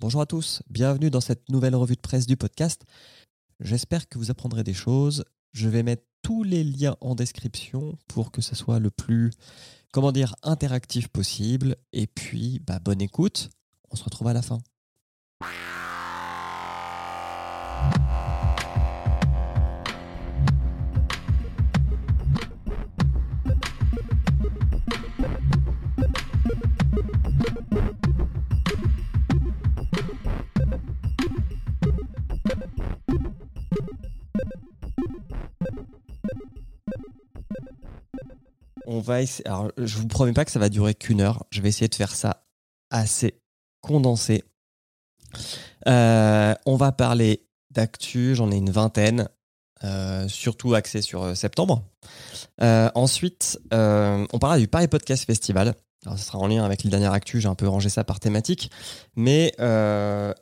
Bonjour à tous, bienvenue dans cette nouvelle revue de presse du podcast. J'espère que vous apprendrez des choses. Je vais mettre tous les liens en description pour que ce soit le plus, comment dire, interactif possible. Et puis, bah, bonne écoute. On se retrouve à la fin. On va. Alors, je vous promets pas que ça va durer qu'une heure. Je vais essayer de faire ça assez condensé. Euh, on va parler d'actu. J'en ai une vingtaine, euh, surtout axé sur euh, septembre. ensuite, on parlera du Paris Podcast Festival. Alors, ce sera en lien avec les dernières actus. J'ai un peu rangé ça par thématique, mais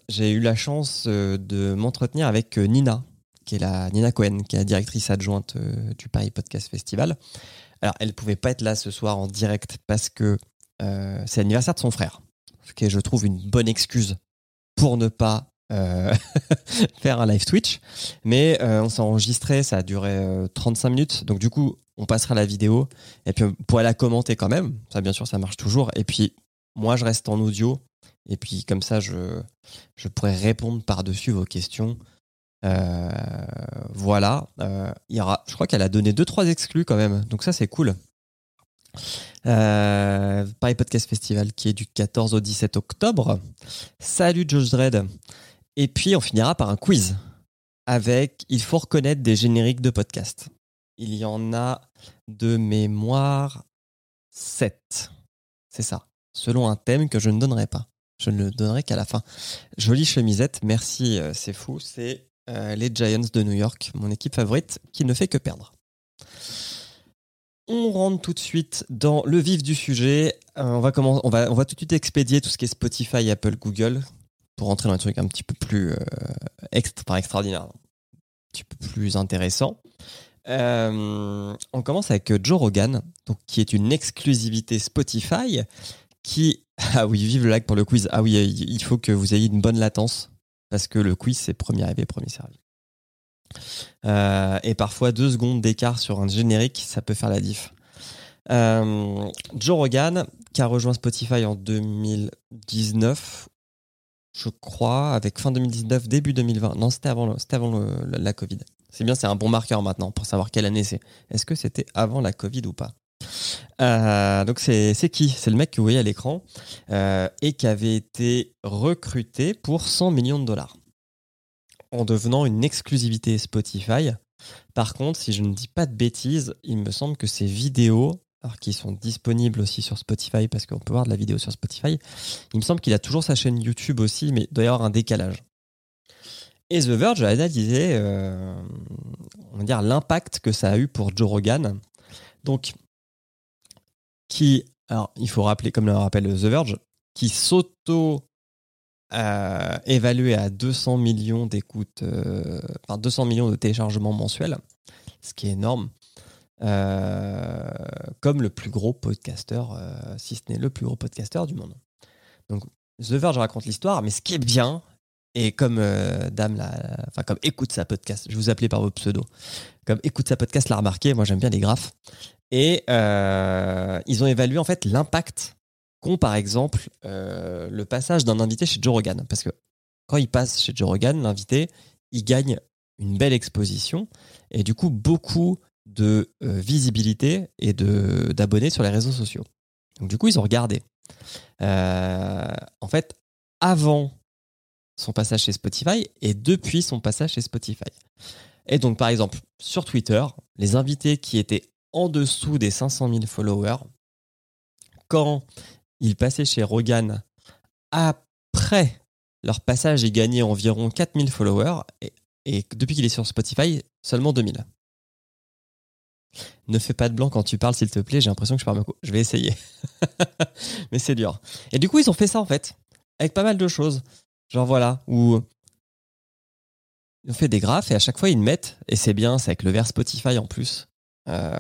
j'ai eu la chance de m'entretenir avec Nina, qui est la Nina Cohen, qui est la directrice adjointe du Paris Podcast Festival. Elle ne pouvait pas être là ce soir en direct parce que euh, c'est l'anniversaire de son frère. Ce qui est, je trouve, une bonne excuse pour ne pas euh, faire un live Twitch. Mais euh, on s'est enregistré, ça a duré 35 minutes. Donc, du coup, on passera la vidéo. Et puis, on pourra la commenter quand même. Ça, bien sûr, ça marche toujours. Et puis, moi, je reste en audio. Et puis, comme ça, je, je pourrais répondre par-dessus vos questions. Euh, voilà. Euh, il y aura, je crois qu'elle a donné 2-3 exclus quand même. Donc ça, c'est cool. Euh, Paris Podcast Festival qui est du 14 au 17 octobre. Salut Josh Dredd. Et puis on finira par un quiz avec il faut reconnaître des génériques de podcast. Il y en a de mémoire 7. C'est ça. Selon un thème que je ne donnerai pas. Je ne le donnerai qu'à la fin. Jolie chemisette, merci, c'est fou. C'est euh, les Giants de New York, mon équipe favorite, qui ne fait que perdre. On rentre tout de suite dans le vif du sujet. Euh, on, va tout de suite expédier tout ce qui est Spotify, Apple, Google, pour rentrer dans un truc un petit peu plus euh, extra, extraordinaire, un petit peu plus intéressant. on commence avec Joe Rogan, qui est une exclusivité Spotify, qui... Ah oui, vive le lag pour le quiz. Ah oui, il faut que vous ayez une bonne latence parce que le quiz, c'est premier arrivé, premier servi. Euh, et parfois, deux secondes d'écart sur un générique, ça peut faire la diff. Euh, Joe Rogan, qui a rejoint Spotify en 2019, je crois, avec fin 2019, début 2020. Non, c'était avant, avant la Covid. C'est bien, c'est un bon marqueur maintenant pour savoir quelle année c'est. Est-ce que c'était avant la Covid ou pas? Euh, donc c'est qui? C'est le mec que vous voyez à l'écran euh, et qui avait été recruté pour 100 millions de dollars en devenant une exclusivité Spotify. Par contre, si je ne dis pas de bêtises, il me semble que ces vidéos, alors qui sont disponibles aussi sur Spotify parce qu'on peut voir de la vidéo sur Spotify, il me semble qu'il a toujours sa chaîne YouTube aussi, mais il doit y avoir un décalage. Et The Verge a analysé, euh, on va dire, l'impact que ça a eu pour Joe Rogan. Donc, qui, alors il faut rappeler, comme le rappelle The Verge, qui s'auto euh, évalué à 200 millions d'écoutes, euh, enfin 200 millions de téléchargements mensuels, ce qui est énorme, euh, comme le plus gros podcasteur, si ce n'est le plus gros podcasteur du monde. Donc The Verge raconte l'histoire, mais ce qui est bien, et comme Dame, la, enfin comme écoute sa podcast, je vous appelais par vos pseudos, comme écoute sa podcast l'a remarqué, moi j'aime bien les graphes, et euh, ils ont évalué en fait l'impact qu'ont par exemple euh, le passage d'un invité chez Joe Rogan. Parce que quand il passe chez Joe Rogan, l'invité, il gagne une belle exposition et du coup beaucoup de euh, visibilité et d'abonnés sur les réseaux sociaux. Donc du coup, ils ont regardé. en fait, avant son passage chez Spotify et depuis son passage chez Spotify. Et donc, par exemple, sur Twitter, les invités qui étaient en dessous des 500 000 followers. Quand ils passaient chez Rogan, après leur passage, ils gagnaient environ 4000 followers. Et, depuis qu'il est sur Spotify, seulement 2000. Ne fais pas de blanc quand tu parles, s'il te plaît. J'ai l'impression que je parle beaucoup. Je vais essayer. Mais c'est dur. Et du coup, ils ont fait ça, en fait. Avec pas mal de choses. Genre, voilà. Où ils ont fait des graphes et à chaque fois, ils mettent. Et c'est bien, c'est avec le verre Spotify en plus. Euh,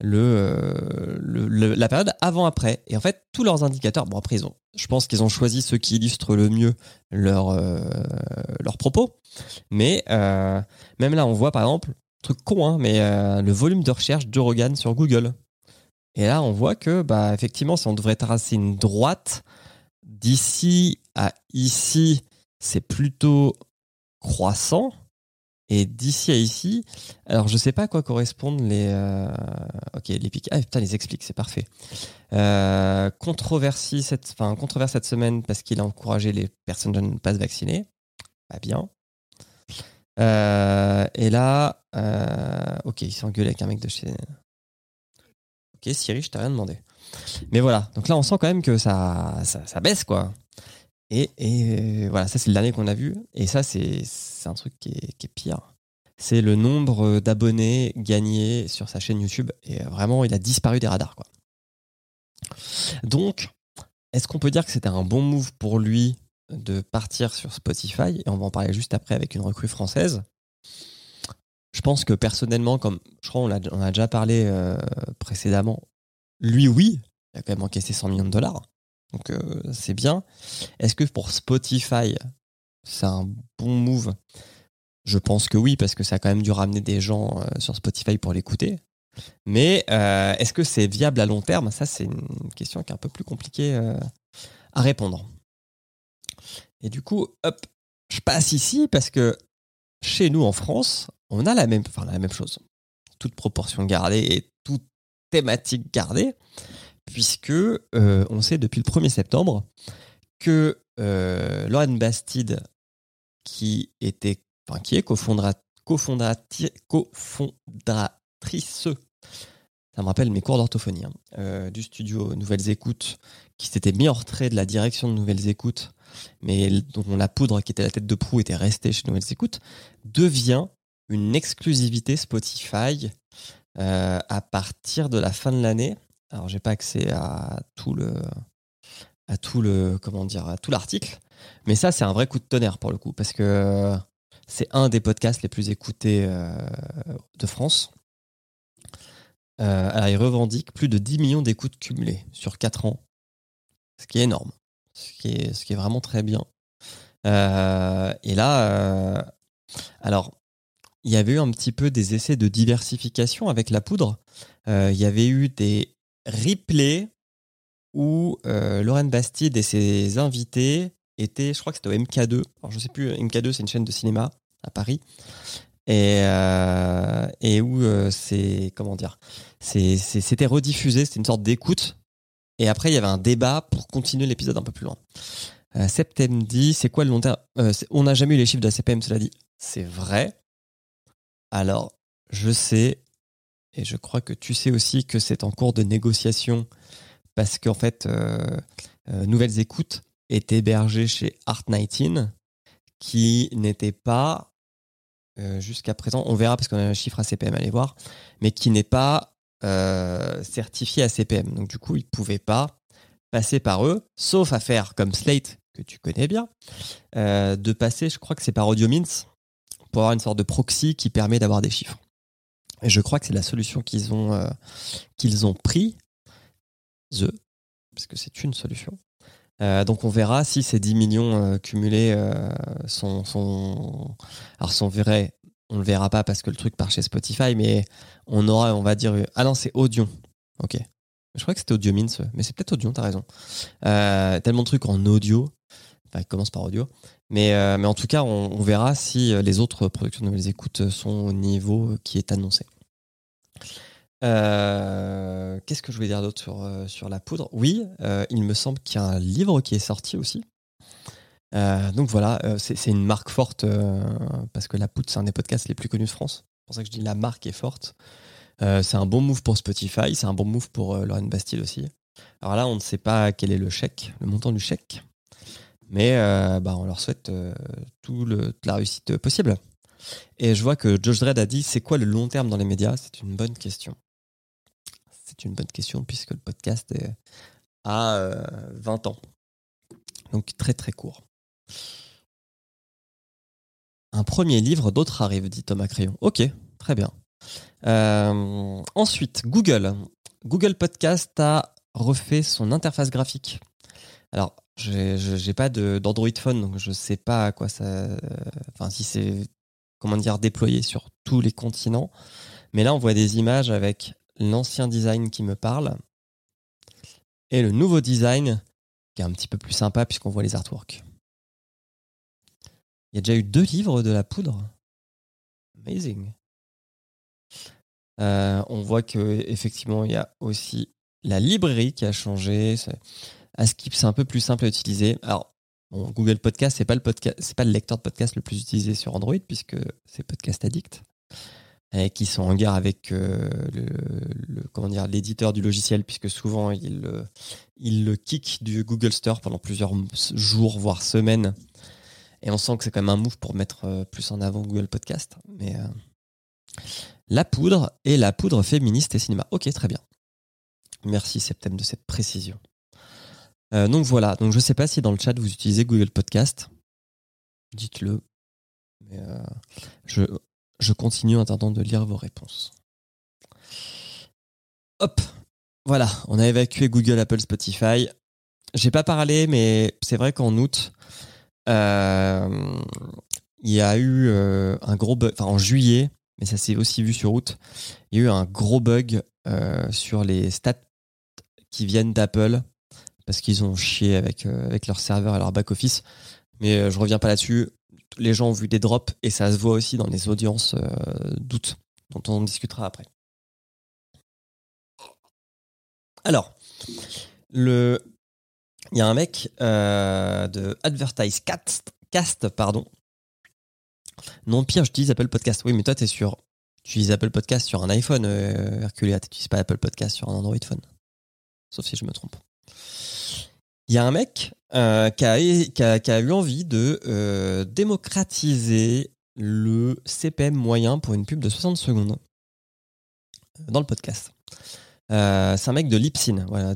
le, le- la période avant-après. Et en fait, tous leurs indicateurs, bon après, ils je pense qu'ils ont choisi ceux qui illustrent le mieux leur, euh, leurs propos. Mais euh, même là, on voit par exemple, truc con, hein, mais euh, le volume de recherche de Rogan sur Google. Et là, on voit que, bah, effectivement, si on devrait tracer une droite, d'ici à ici, c'est plutôt croissant. Et d'ici à ici, alors je sais pas à quoi correspondent les. euh, ok, les pics. Ah putain, les explique, c'est parfait. Euh, controversie cette, enfin cette semaine parce qu'il a encouragé les personnes à ne pas se vacciner. Pas bien. Euh, et là, euh, ok, il s'est engueulé avec un mec de chez. Ok, Siri, je t'ai rien demandé. Mais voilà, donc là, on sent quand même que ça, ça baisse, quoi. Et, et voilà, ça, c'est le dernier qu'on a vu. Et ça, c'est un truc qui est, pire. C'est le nombre d'abonnés gagnés sur sa chaîne YouTube. Et vraiment, il a disparu des radars, quoi. Donc, est-ce qu'on peut dire que c'était un bon move pour lui de partir sur Spotify? Et on va en parler juste après avec une recrue française. Je pense que personnellement, comme je crois on a déjà parlé euh, précédemment, lui, oui, il a quand même encaissé 100 millions de dollars. Donc euh, c'est bien. Est-ce que pour Spotify, c'est un bon move? Je pense que oui, parce que ça a quand même dû ramener des gens euh, sur Spotify pour l'écouter. Mais euh, est-ce que c'est viable à long terme? Ça, c'est une question qui est un peu plus compliquée à répondre. Et du coup, hop, je passe ici parce que chez nous en France, on a la même chose. Toute proportion gardée et toute thématique gardée, puisque euh, on sait depuis le 1er septembre que euh, Lauren Bastide, qui était, enfin, qui est cofondati- cofondatrice, ça me rappelle mes cours d'orthophonie, hein, euh, du studio Nouvelles Écoutes, qui s'était mis en retrait de la direction de Nouvelles Écoutes, mais dont la poudre qui était la tête de proue était restée chez Nouvelles Écoutes, devient une exclusivité Spotify euh, à partir de la fin de l'année. Alors j'ai pas accès à tout le à tout le comment dire à tout l'article, mais ça c'est un vrai coup de tonnerre pour le coup parce que c'est un des podcasts les plus écoutés euh, de France. Euh, alors il revendique plus de 10 millions d'écoutes cumulées sur 4 ans, ce qui est énorme, ce qui est, ce qui est vraiment très bien. Euh, et là, euh, alors il y avait eu un petit peu des essais de diversification avec la poudre. Euh, il y avait eu des replays où euh, Bastide et ses invités étaient, je crois que c'était au MK2. Alors je sais plus, MK2 c'est une chaîne de cinéma à Paris. Et, euh, et où euh, c'est, comment dire, c'était rediffusé, c'était une sorte d'écoute. Et après il y avait un débat pour continuer l'épisode un peu plus loin. Euh, Septem dit, c'est quoi le long terme? On n'a jamais eu les chiffres de la CPM, cela dit. C'est vrai. Alors, je sais, et je crois que tu sais aussi que c'est en cours de négociation parce qu'en fait, euh, euh, Nouvelles Écoutes est hébergé chez Art19 qui n'était pas, euh, jusqu'à présent, on verra parce qu'on a un chiffre à CPM, allez voir, mais qui n'est pas euh, certifié à CPM. Donc du coup, ils ne pouvaient pas passer par eux, sauf à faire comme Slate, que tu connais bien, de passer, je crois que c'est par AudioMints, pour avoir une sorte de proxy qui permet d'avoir des chiffres. Et je crois que c'est la solution qu'ils ont, euh, qu'ils ont pris, the, parce que c'est une solution. Euh, donc on verra si ces 10 millions euh, cumulés euh, sont, sont, alors sont vrais. On le verra pas parce que le truc part chez Spotify, mais on aura, on va dire, ah non, c'est Audion. Ok. Je crois que c'était Audio Mince, mais c'est peut-être Audion, t'as raison. Tellement de trucs en audio. Enfin, commence par audio. Mais, euh, mais en tout cas, on, verra si euh, les autres productions de nouvelles écoutes sont au niveau qui est annoncé. Euh, Qu'est-ce que je voulais dire d'autre sur, euh, sur la poudre? Oui, euh, il me semble qu'il y a un livre qui est sorti aussi. Euh, donc voilà, euh, c'est une marque forte euh, parce que la poudre, c'est un des podcasts les plus connus de France. C'est pour ça que je dis la marque est forte. Euh, c'est un bon move pour Spotify, c'est un bon move pour euh, Lauren Bastille aussi. Alors là, on ne sait pas quel est le chèque, le montant du chèque, mais euh, bah, on leur souhaite euh, tout le, toute la réussite possible. Et je vois que Josh Dredd a dit c'est quoi le long terme dans les médias? C'est une bonne question. C'est une bonne question puisque le podcast est à euh, 20 ans. Donc très très court. Un premier livre, d'autres arrivent, dit Thomas Crayon. Ok, très bien. Euh, ensuite, Google. Google Podcast a refait son interface graphique. Alors, j'ai pas d'Android Phone, donc je sais pas à quoi ça. Enfin, si c'est comment dire déployé sur tous les continents. Mais là, on voit des images avec l'ancien design qui me parle et le nouveau design qui est un petit peu plus sympa puisqu'on voit les artworks. Il y a déjà eu deux livres de la poudre. Amazing. Euh, on voit que effectivement il y a aussi la librairie qui a changé. Askip c'est un peu plus simple à utiliser. Alors Google Podcast c'est pas le podcast, c'est pas le lecteur de podcast le plus utilisé sur Android puisque c'est Podcast Addict et qui sont en guerre avec euh, le, comment dire l'éditeur du logiciel puisque souvent il il le kick du Google Store pendant plusieurs jours voire semaines. Et on sent que c'est quand même un move pour mettre euh, plus en avant Google Podcast. Mais euh, la poudre et la poudre féministe et cinéma. Ok très bien. Merci Septem de cette précision donc voilà. Donc je sais pas si dans le chat vous utilisez Google Podcast. Dites-le. Mais je, continue en attendant de lire vos réponses. Hop, voilà, on a évacué Google, Apple, Spotify. J'ai pas parlé, mais c'est vrai qu'en août, euh, il y a eu euh, un gros bug, enfin en juillet, mais ça s'est aussi vu sur août, il y a eu un gros bug euh, sur les stats qui viennent d'Apple parce qu'ils ont chié avec, avec leur serveur et leur back-office. Mais je reviens pas là-dessus les gens ont vu des drops et ça se voit aussi dans les audiences euh, d'août, dont on discutera après. Alors, le... il y a un mec euh, de Advertise Cast, pardon. Non, pire, j'utilise Apple Podcast. Oui, mais toi, es sur. Tu utilises Apple Podcast sur un iPhone, euh, Herculea. Tu n'utilises pas Apple Podcast sur un Android phone. Sauf si je me trompe. Il y a un mec euh, qui, a, eu envie de euh, démocratiser le CPM moyen pour une pub de 60 secondes dans le podcast. Euh, c'est un mec de Lipsin, voilà.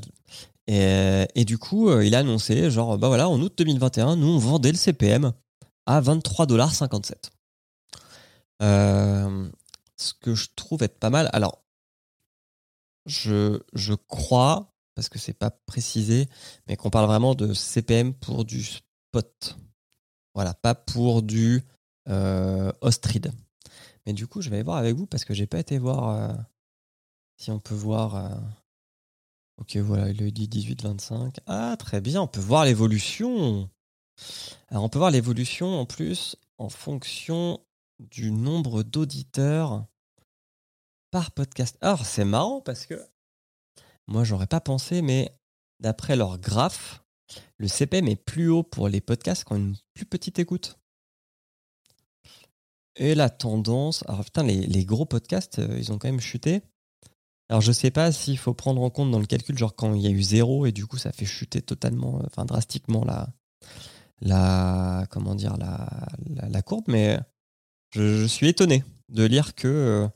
Et, du coup, il a annoncé, genre, bah voilà, en août 2021, nous on vendait le CPM à 23,57$. ce que je trouve être pas mal. Alors, je, je crois parce que c'est pas précisé, mais qu'on parle vraiment de CPM pour du spot. Voilà, pas pour du euh. Mais du coup, je vais aller voir avec vous parce que j'ai pas été voir euh, si on peut voir. Euh, ok, voilà, il dit 18-25. Ah, très bien, on peut voir l'évolution. Alors, on peut voir l'évolution en plus en fonction du nombre d'auditeurs par podcast. Alors, c'est marrant parce que moi, j'aurais pas pensé, mais d'après leur graphe, le CPM est plus haut pour les podcasts qui ont une plus petite écoute. Et la tendance. Alors, putain, les, gros podcasts, euh, ils ont quand même chuté. Alors, je sais pas s'il faut prendre en compte dans le calcul, genre quand il y a eu zéro et du coup, ça fait chuter totalement, euh, enfin, drastiquement la. la comment dire, la, la, courbe, mais je, suis étonné de lire que euh,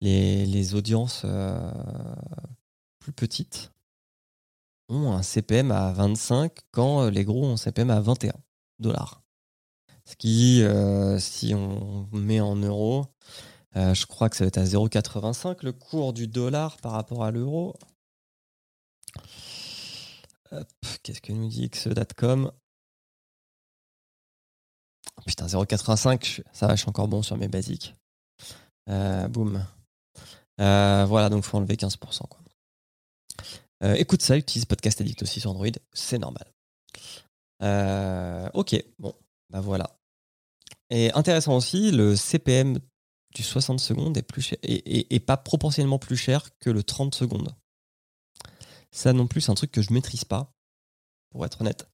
les, audiences plus petites ont un CPM à 25 quand euh, les gros ont un CPM à 21 dollars. Ce qui, euh, si on met en euros, euh, je crois que ça va être à 0,85 le cours du dollar par rapport à l'euro. Qu'est-ce que nous dit xe.com Putain, 0,85, ça va, je suis encore bon sur mes basiques. boum. voilà, donc il faut enlever 15%. Quoi. Euh, écoute ça, utilise Podcast Addict aussi sur Android, c'est normal. Euh, ok, bon, bah voilà. Et intéressant aussi, le CPM du 60 secondes est, plus cher, et, pas proportionnellement plus cher que le 30 secondes. Ça non plus, c'est un truc que je maîtrise pas, pour être honnête.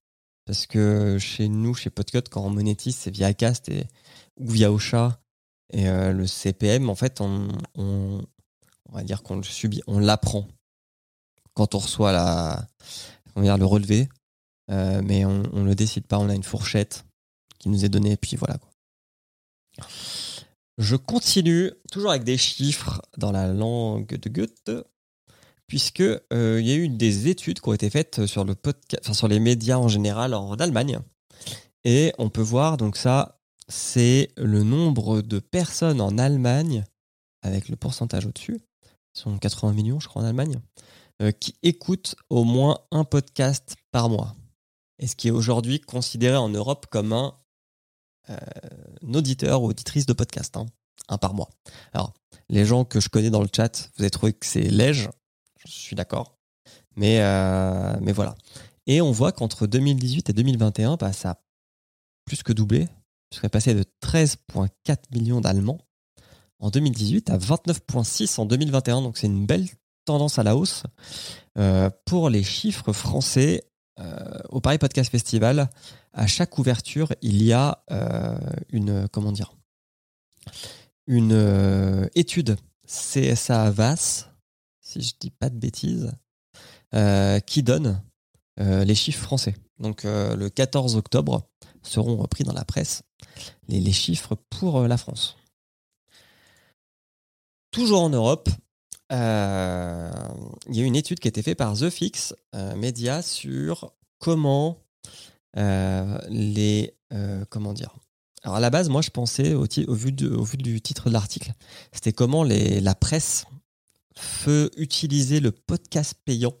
Parce que chez nous, chez Podcut, quand on monétise, c'est via Cast et, ou via Ocha. Et euh, le CPM, en fait, on, on va dire qu'on le subit, on l'apprend quand on reçoit la, on le relevé, euh, mais on ne le décide pas, on a une fourchette qui nous est donnée, et puis voilà. Quoi. Je continue, toujours avec des chiffres dans la langue de Goethe, puisque euh, y a eu des études qui ont été faites sur, le podcast, sur les médias en général en Allemagne. Et on peut voir, donc ça, c'est le nombre de personnes en Allemagne avec le pourcentage au-dessus, ils sont 80 millions, je crois, en Allemagne, qui écoutent au moins un podcast par mois. Et ce qui est aujourd'hui considéré en Europe comme un, euh, auditeur ou auditrice de podcast, hein, un par mois. Alors, les gens que je connais dans le chat, vous avez trouvé que c'est léger, je suis d'accord. Mais, euh, mais voilà. Et on voit qu'entre 2018 et 2021, bah, ça a plus que doublé, puisqu'on est passé de 13,4 millions d'Allemands en 2018 à 29,6 en 2021. Donc c'est une belle tendance à la hausse. Euh, pour les chiffres français, euh, au Paris Podcast Festival, à chaque ouverture, il y a euh, une comment dire une étude CSA VAS, si je dis pas de bêtises, qui donne les chiffres français. Donc le 14 octobre seront repris dans la presse les chiffres pour la France. Toujours en Europe, il y a une étude qui a été faite par The Fix euh, Media sur comment euh, les comment dire. Alors à la base, moi je pensais au, vu, du titre de l'article, c'était comment les, la presse peut utiliser le podcast payant.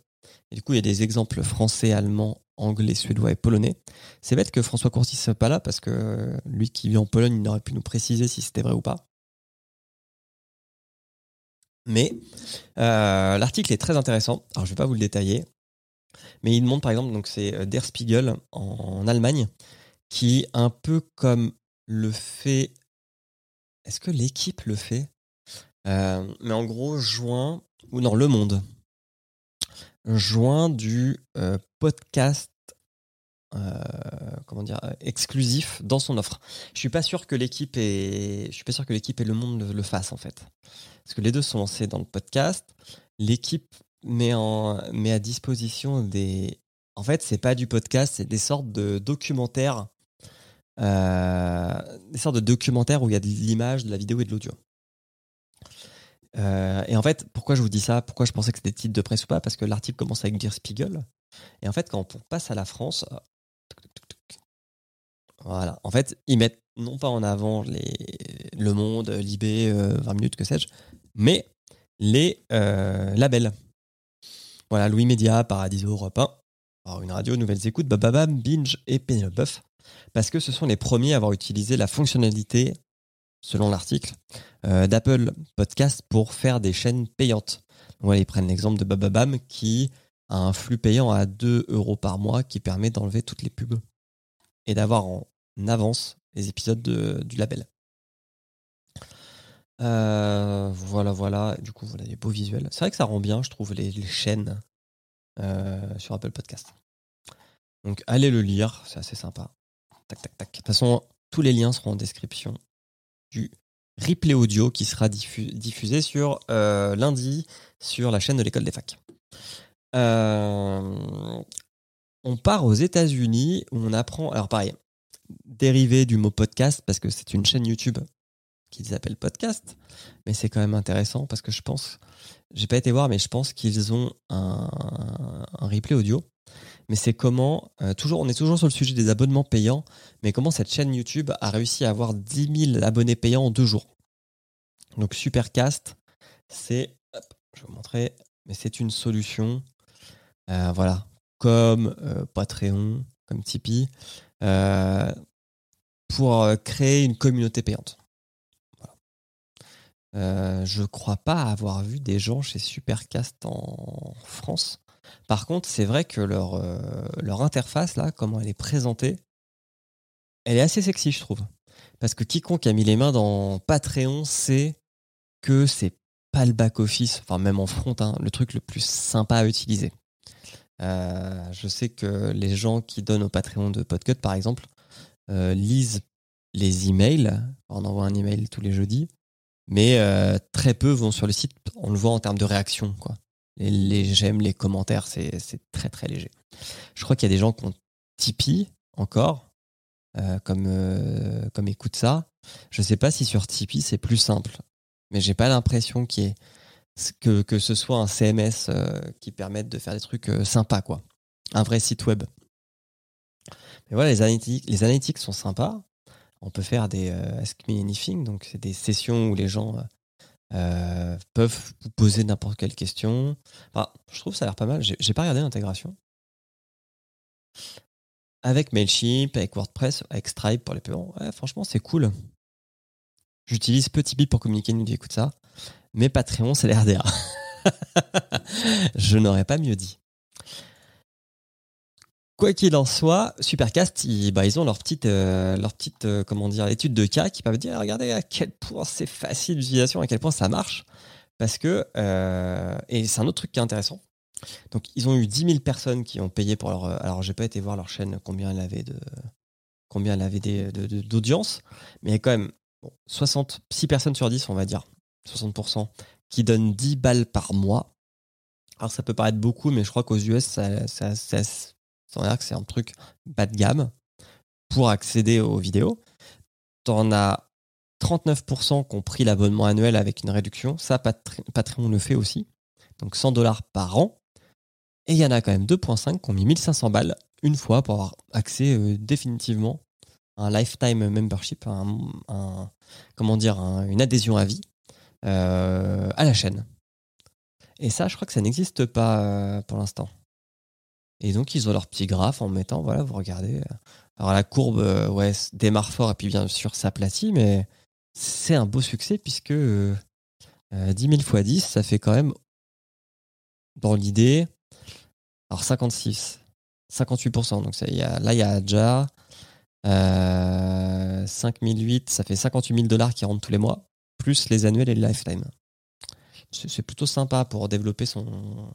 Du coup, il y a des exemples français, allemand, anglais, suédois et polonais. C'est bête que François Courtis soit pas là parce que lui qui vit en Pologne, il aurait pu nous préciser si c'était vrai ou pas. Mais euh, l'article est très intéressant. Alors, je ne vais pas vous le détailler. Mais il montre par exemple, donc c'est euh, Der Spiegel en, Allemagne, qui, un peu comme le fait. Est-ce que l'équipe le fait? Euh, Mais en gros, joint. Ou non, Le Monde. Joint du podcast comment dire exclusif dans son offre. Je suis pas sûr que l'équipe et je suis pas sûr que l'équipe et le monde le, le fassent en fait parce que les deux sont lancés dans le podcast. L'équipe met, en, met à disposition des. En fait, c'est pas du podcast, c'est des sortes de documentaires. Euh, des sortes de documentaires où il y a de l'image, de la vidéo et de l'audio. Euh, et en fait, pourquoi je vous dis ça? Pourquoi je pensais que c'était des titres de presse ou pas? Parce que l'article commence avec dire Spiegel. Et en fait, quand on passe à la France, voilà. En fait, ils mettent non pas en avant les, Le Monde, Libé, 20 euh, minutes, que sais-je, mais les euh, labels. Voilà, Louis Média, Paradiso, Europe 1, alors une radio, Nouvelles Écoutes, Bababam, Binge et Penelope Buff, parce que ce sont les premiers à avoir utilisé la fonctionnalité, selon l'article, euh, d'Apple Podcast pour faire des chaînes payantes. Voilà, ils prennent l'exemple de Bababam qui a un flux payant à 2 euros par mois qui permet d'enlever toutes les pubs et d'avoir en avance les épisodes du label. Euh, voilà, voilà. Du coup, voilà des beaux visuels. C'est vrai que ça rend bien, je trouve, les, chaînes euh, sur Apple Podcast. Donc, allez le lire, c'est assez sympa. Tac, tac, tac. De toute façon, tous les liens seront en description du replay audio qui sera diffusé sur euh, lundi sur la chaîne de l'école des facs. On part aux États-Unis où on apprend. Alors, pareil, dérivé du mot podcast parce que c'est une chaîne YouTube qu'ils s'appelle Podcast, mais c'est quand même intéressant parce que je pense, j'ai pas été voir, mais je pense qu'ils ont un, replay audio. Mais c'est comment, euh, toujours, on est toujours sur le sujet des abonnements payants, mais comment cette chaîne YouTube a réussi à avoir 10 000 abonnés payants en deux jours. Donc Supercast, c'est, je vais vous montrer, mais c'est une solution, euh, voilà, comme euh, Patreon, comme Tipeee, pour créer une communauté payante. Euh, je crois pas avoir vu des gens chez Supercast en France. Par contre, c'est vrai que leur, euh, leur interface, là, comment elle est présentée, elle est assez sexy, je trouve. Parce que quiconque a mis les mains dans Patreon sait que c'est pas le back-office, enfin même en front, hein, le truc le plus sympa à utiliser. Euh, je sais que les gens qui donnent au Patreon de Podcut, par exemple, lisent les emails. On envoie un email tous les jeudis mais euh, très peu vont sur le site. On le voit en termes de réaction, quoi. Les, j'aime, les commentaires, c'est, très très léger. Je crois qu'il y a des gens qui ont Tipeee encore, euh, comme, euh, comme écoute ça. Je sais pas si sur Tipeee c'est plus simple, mais j'ai pas l'impression qu'il y ait, que, que ce soit un CMS qui permette de faire des trucs sympas, quoi. Un vrai site web. Mais voilà, les analytics, les analytics sont sympas on peut faire des euh, Ask Me Anything, donc c'est des sessions où les gens peuvent vous poser n'importe quelle question. je trouve ça a l'air pas mal. J'ai pas regardé l'intégration. Avec Mailchimp, avec WordPress, avec Stripe pour les paiements. franchement, c'est cool. J'utilise Petit Bip pour communiquer, nous dit écoute ça. Mais Patreon, c'est l'RDA. je n'aurais pas mieux dit. Quoi qu'il en soit, Supercast, ils, bah, ils ont leur petite, euh, leur petite euh, comment dire, étude de cas qui peuvent dire regardez à quel point c'est facile d'utilisation, à quel point ça marche. Parce que, euh, et c'est un autre truc qui est intéressant. Donc, ils ont eu 10 000 personnes qui ont payé pour leur. Alors, j'ai pas été voir leur chaîne, combien elle avait de, combien elle avait d'audience, mais quand même 66 personnes sur 10, on va dire, 60%, qui donnent 10 balles par mois. Alors, ça peut paraître beaucoup, mais je crois qu'aux US, ça, ça, ça que c'est un truc bas de gamme pour accéder aux vidéos. T'en as 39% qui ont pris l'abonnement annuel avec une réduction. Ça, Patreon le fait aussi. Donc 100 dollars par an. Et il y en a quand même 2.5 qui ont mis 1500 balles une fois pour avoir accès euh, définitivement à un lifetime membership, comment dire, une adhésion à vie euh, à la chaîne. Et ça, je crois que ça n'existe pas euh, pour l'instant. Et donc, ils ont leur petit graphe en mettant, voilà, vous regardez. Alors, la courbe, euh, ouais, démarre fort et puis bien sûr s'aplatit, mais c'est un beau succès puisque 10 000 x 10, ça fait quand même, dans l'idée, alors 56, 58%. Donc, là, il y a déjà euh, 5008, ça fait 58 000 dollars qui rentrent tous les mois, plus les annuels et le lifetime. C'est plutôt sympa pour développer son,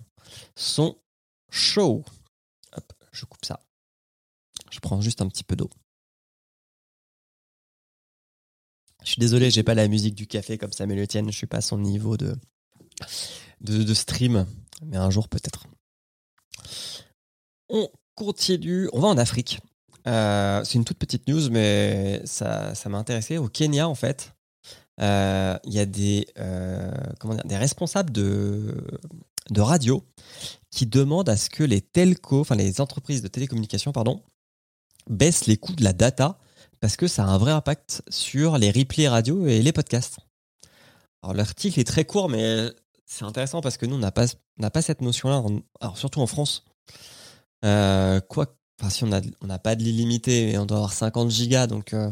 son show je coupe ça. Je prends juste un petit peu d'eau. Je suis désolé, j'ai pas la musique du café comme ça, mais le tienne, je suis pas à son niveau de, stream, mais un jour peut-être. On continue, on va en Afrique. Euh, c'est une toute petite news, mais ça, m'a intéressé. Au Kenya, en fait, il y a des, euh, comment dire, des responsables de, de radio qui demandent à ce que les telcos, enfin les entreprises de télécommunications, pardon, baissent les coûts de la data parce que ça a un vrai impact sur les replays radio et les podcasts. Alors l'article est très court, mais c'est intéressant parce que nous, on n'a pas, pas cette notion-là, alors surtout en France. Euh, quoi, enfin, si on n'a on a pas de l'illimité, on doit avoir 50 gigas, donc euh,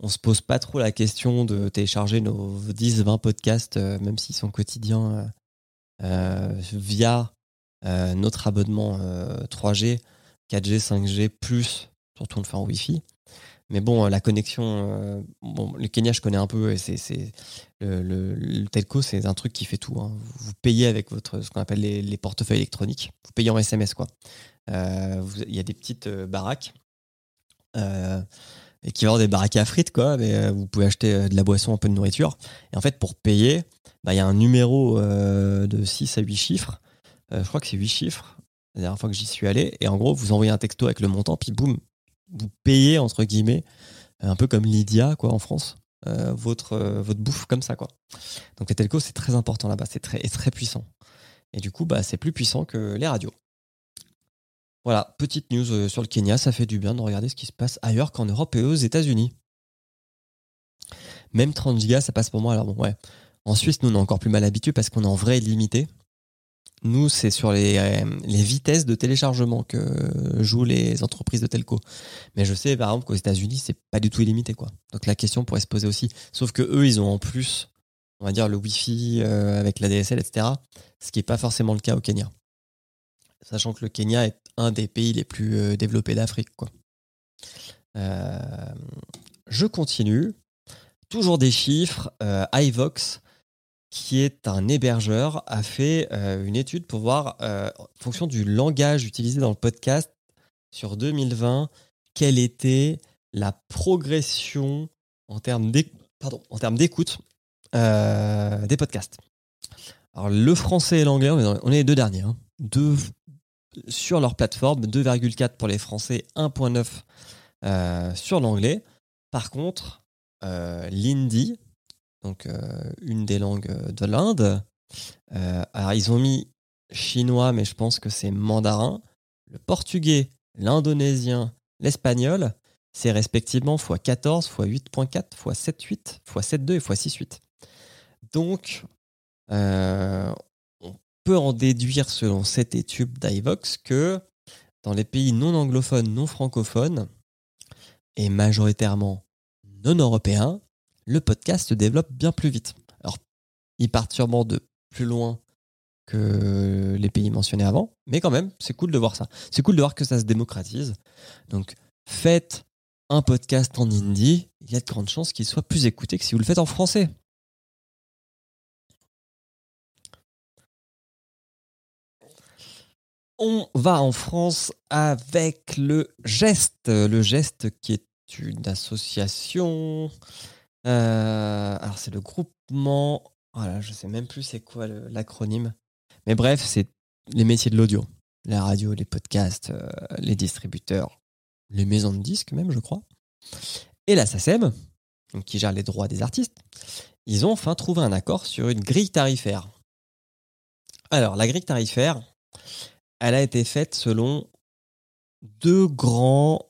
on se pose pas trop la question de télécharger nos 10-20 podcasts, euh, même s'ils sont quotidiens, euh, via euh, notre abonnement 3G, 4G, 5G, plus, surtout on le fait en Wi-Fi. Mais bon, la connexion, bon, le Kenya, je connais un peu, et c'est le, telco, c'est un truc qui fait tout. Hein. Vous payez avec votre ce qu'on appelle les, portefeuilles électroniques. Vous payez en SMS, quoi. Il y a des petites baraques. Euh, équivalent des baraques à frites, quoi. Mais vous pouvez acheter de la boisson, un peu de nourriture. Et en fait, pour payer, bah, il y a un numéro euh, de 6 à 8 chiffres. Euh, je crois que c'est 8 chiffres, la dernière fois que j'y suis allé. Et en gros, vous envoyez un texto avec le montant, puis boum, vous payez, entre guillemets, un peu comme Lydia, quoi, en France, euh, votre, votre bouffe comme ça, quoi. Donc les telcos, c'est très important là-bas, c'est très, très puissant. Et du coup, bah, c'est plus puissant que les radios. Voilà, petite news sur le Kenya, ça fait du bien de regarder ce qui se passe ailleurs qu'en Europe et aux États-Unis. Même 30 gigas, ça passe pour moi. Alors bon, ouais, en Suisse, nous, on est encore plus mal habitués parce qu'on est en vrai limité. Nous, c'est sur les, euh, vitesses de téléchargement que jouent les entreprises de telco. Mais je sais, par exemple, qu'aux États-Unis, c'est pas du tout illimité, quoi. Donc la question pourrait se poser aussi. Sauf que eux, ils ont en plus, on va dire, le Wi-Fi euh, avec la DSL, etc. Ce qui n'est pas forcément le cas au Kenya. Sachant que le Kenya est un des pays les plus euh, développés d'Afrique, quoi. je continue. Toujours des chiffres. iVox qui est un hébergeur, a fait euh, une étude pour voir, euh, en fonction du langage utilisé dans le podcast sur 2020, quelle était la progression en termes d'écoute euh, des podcasts. Alors, le français et l'anglais, on, est les deux derniers. Hein. Sur leur plateforme, 2,4 pour les français, 1,9 sur l'anglais. Par contre, l'indie, donc euh, une des langues euh, de l'Inde. Euh, alors ils ont mis chinois, mais je pense que c'est mandarin. Le portugais, l'indonésien, l'espagnol, c'est respectivement x14, x8.4, x7.8, x7.2 et x6.8. Donc, euh, peut en déduire, selon cette étude d'iVox, que dans les pays non anglophones, non francophones, et majoritairement non européens, le podcast se développe bien plus vite. Alors, ils partent sûrement de plus loin que les pays mentionnés avant, mais quand même, c'est cool de voir ça. C'est cool de voir que ça se démocratise. Donc, faites un podcast en hindi, il y a de grandes chances qu'il soit plus écouté que si vous le faites en français. On va en France avec le Geste. Le Geste qui est une association. Euh, alors c'est le groupement. Voilà, je sais même plus c'est quoi l'acronyme. Mais bref, c'est les métiers de l'audio. La radio, les podcasts, euh, les distributeurs, les maisons de disques même, je crois. Et la SACEM, qui gère les droits des artistes, ils ont enfin trouvé un accord sur une grille tarifaire. Alors, la grille tarifaire, elle a été faite selon deux grands,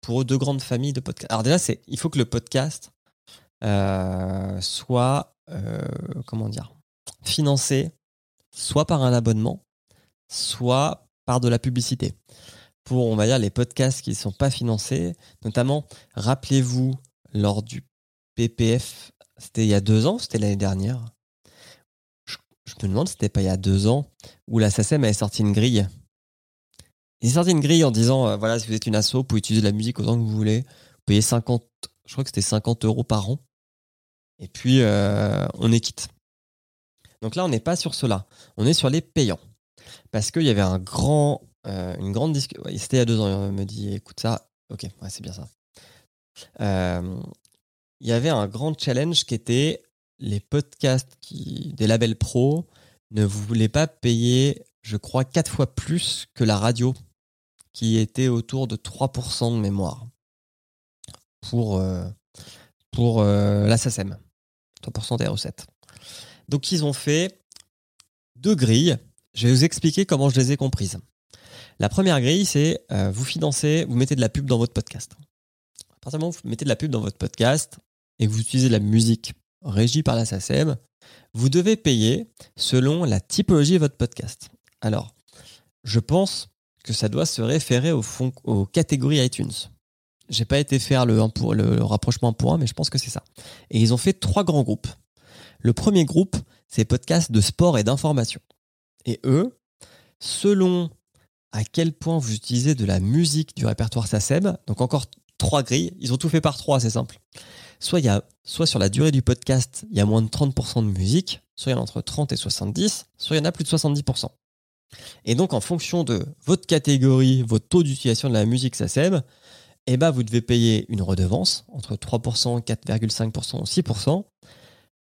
pour deux grandes familles de podcasts. Alors déjà, il faut que le podcast euh, soit, euh, comment dire, financé soit par un abonnement, soit par de la publicité. Pour, on va dire, les podcasts qui ne sont pas financés, notamment, rappelez-vous, lors du PPF, c'était il y a deux ans, c'était l'année dernière. Je, me demande si c'était pas il y a deux ans, où la SACEM avait sorti une grille. Ils ont sorti une grille en disant, euh, voilà, si vous êtes une asso, vous pouvez utiliser de la musique autant que vous voulez. Vous payez 50, je crois que c'était 50 euros par an. Et puis, euh, on est quitte. Donc là, on n'est pas sur cela. On est sur les payants. Parce qu'il y avait un grand, euh, une grande discussion. C'était il y a deux ans. Il me dit écoute ça. Ok, c'est bien ça. Il y avait un grand challenge qui était les podcasts des labels pro ne voulaient pas payer, je crois, quatre fois plus que la radio, qui était autour de 3% de mémoire pour, euh, pour la SACEM. 3% des recettes. Donc ils ont fait deux grilles. Je vais vous expliquer comment je les ai comprises. La première grille, c'est euh, vous financez, vous mettez de la pub dans votre podcast. À partir du moment où vous mettez de la pub dans votre podcast et vous utilisez de la musique régie par la SACEM, vous devez payer selon la typologie de votre podcast. Alors, je pense que ça doit se référer au fond, aux catégories iTunes. J'ai pas été faire le, le rapprochement pour un, mais je pense que c'est ça. Et ils ont fait trois grands groupes. Le premier groupe, c'est podcasts de sport et d'information. Et eux, selon à quel point vous utilisez de la musique du répertoire SACEM, donc encore trois grilles, ils ont tout fait par trois, c'est simple. Soit, sur la durée du podcast, il y a moins de 30% de musique, soit il y en a entre 30 et 70, soit il y en a plus de 70%. Et donc, en fonction de votre catégorie, votre taux d'utilisation de la musique SACEM, eh ben, vous devez payer une redevance entre 3%, 4,5% ou 6%,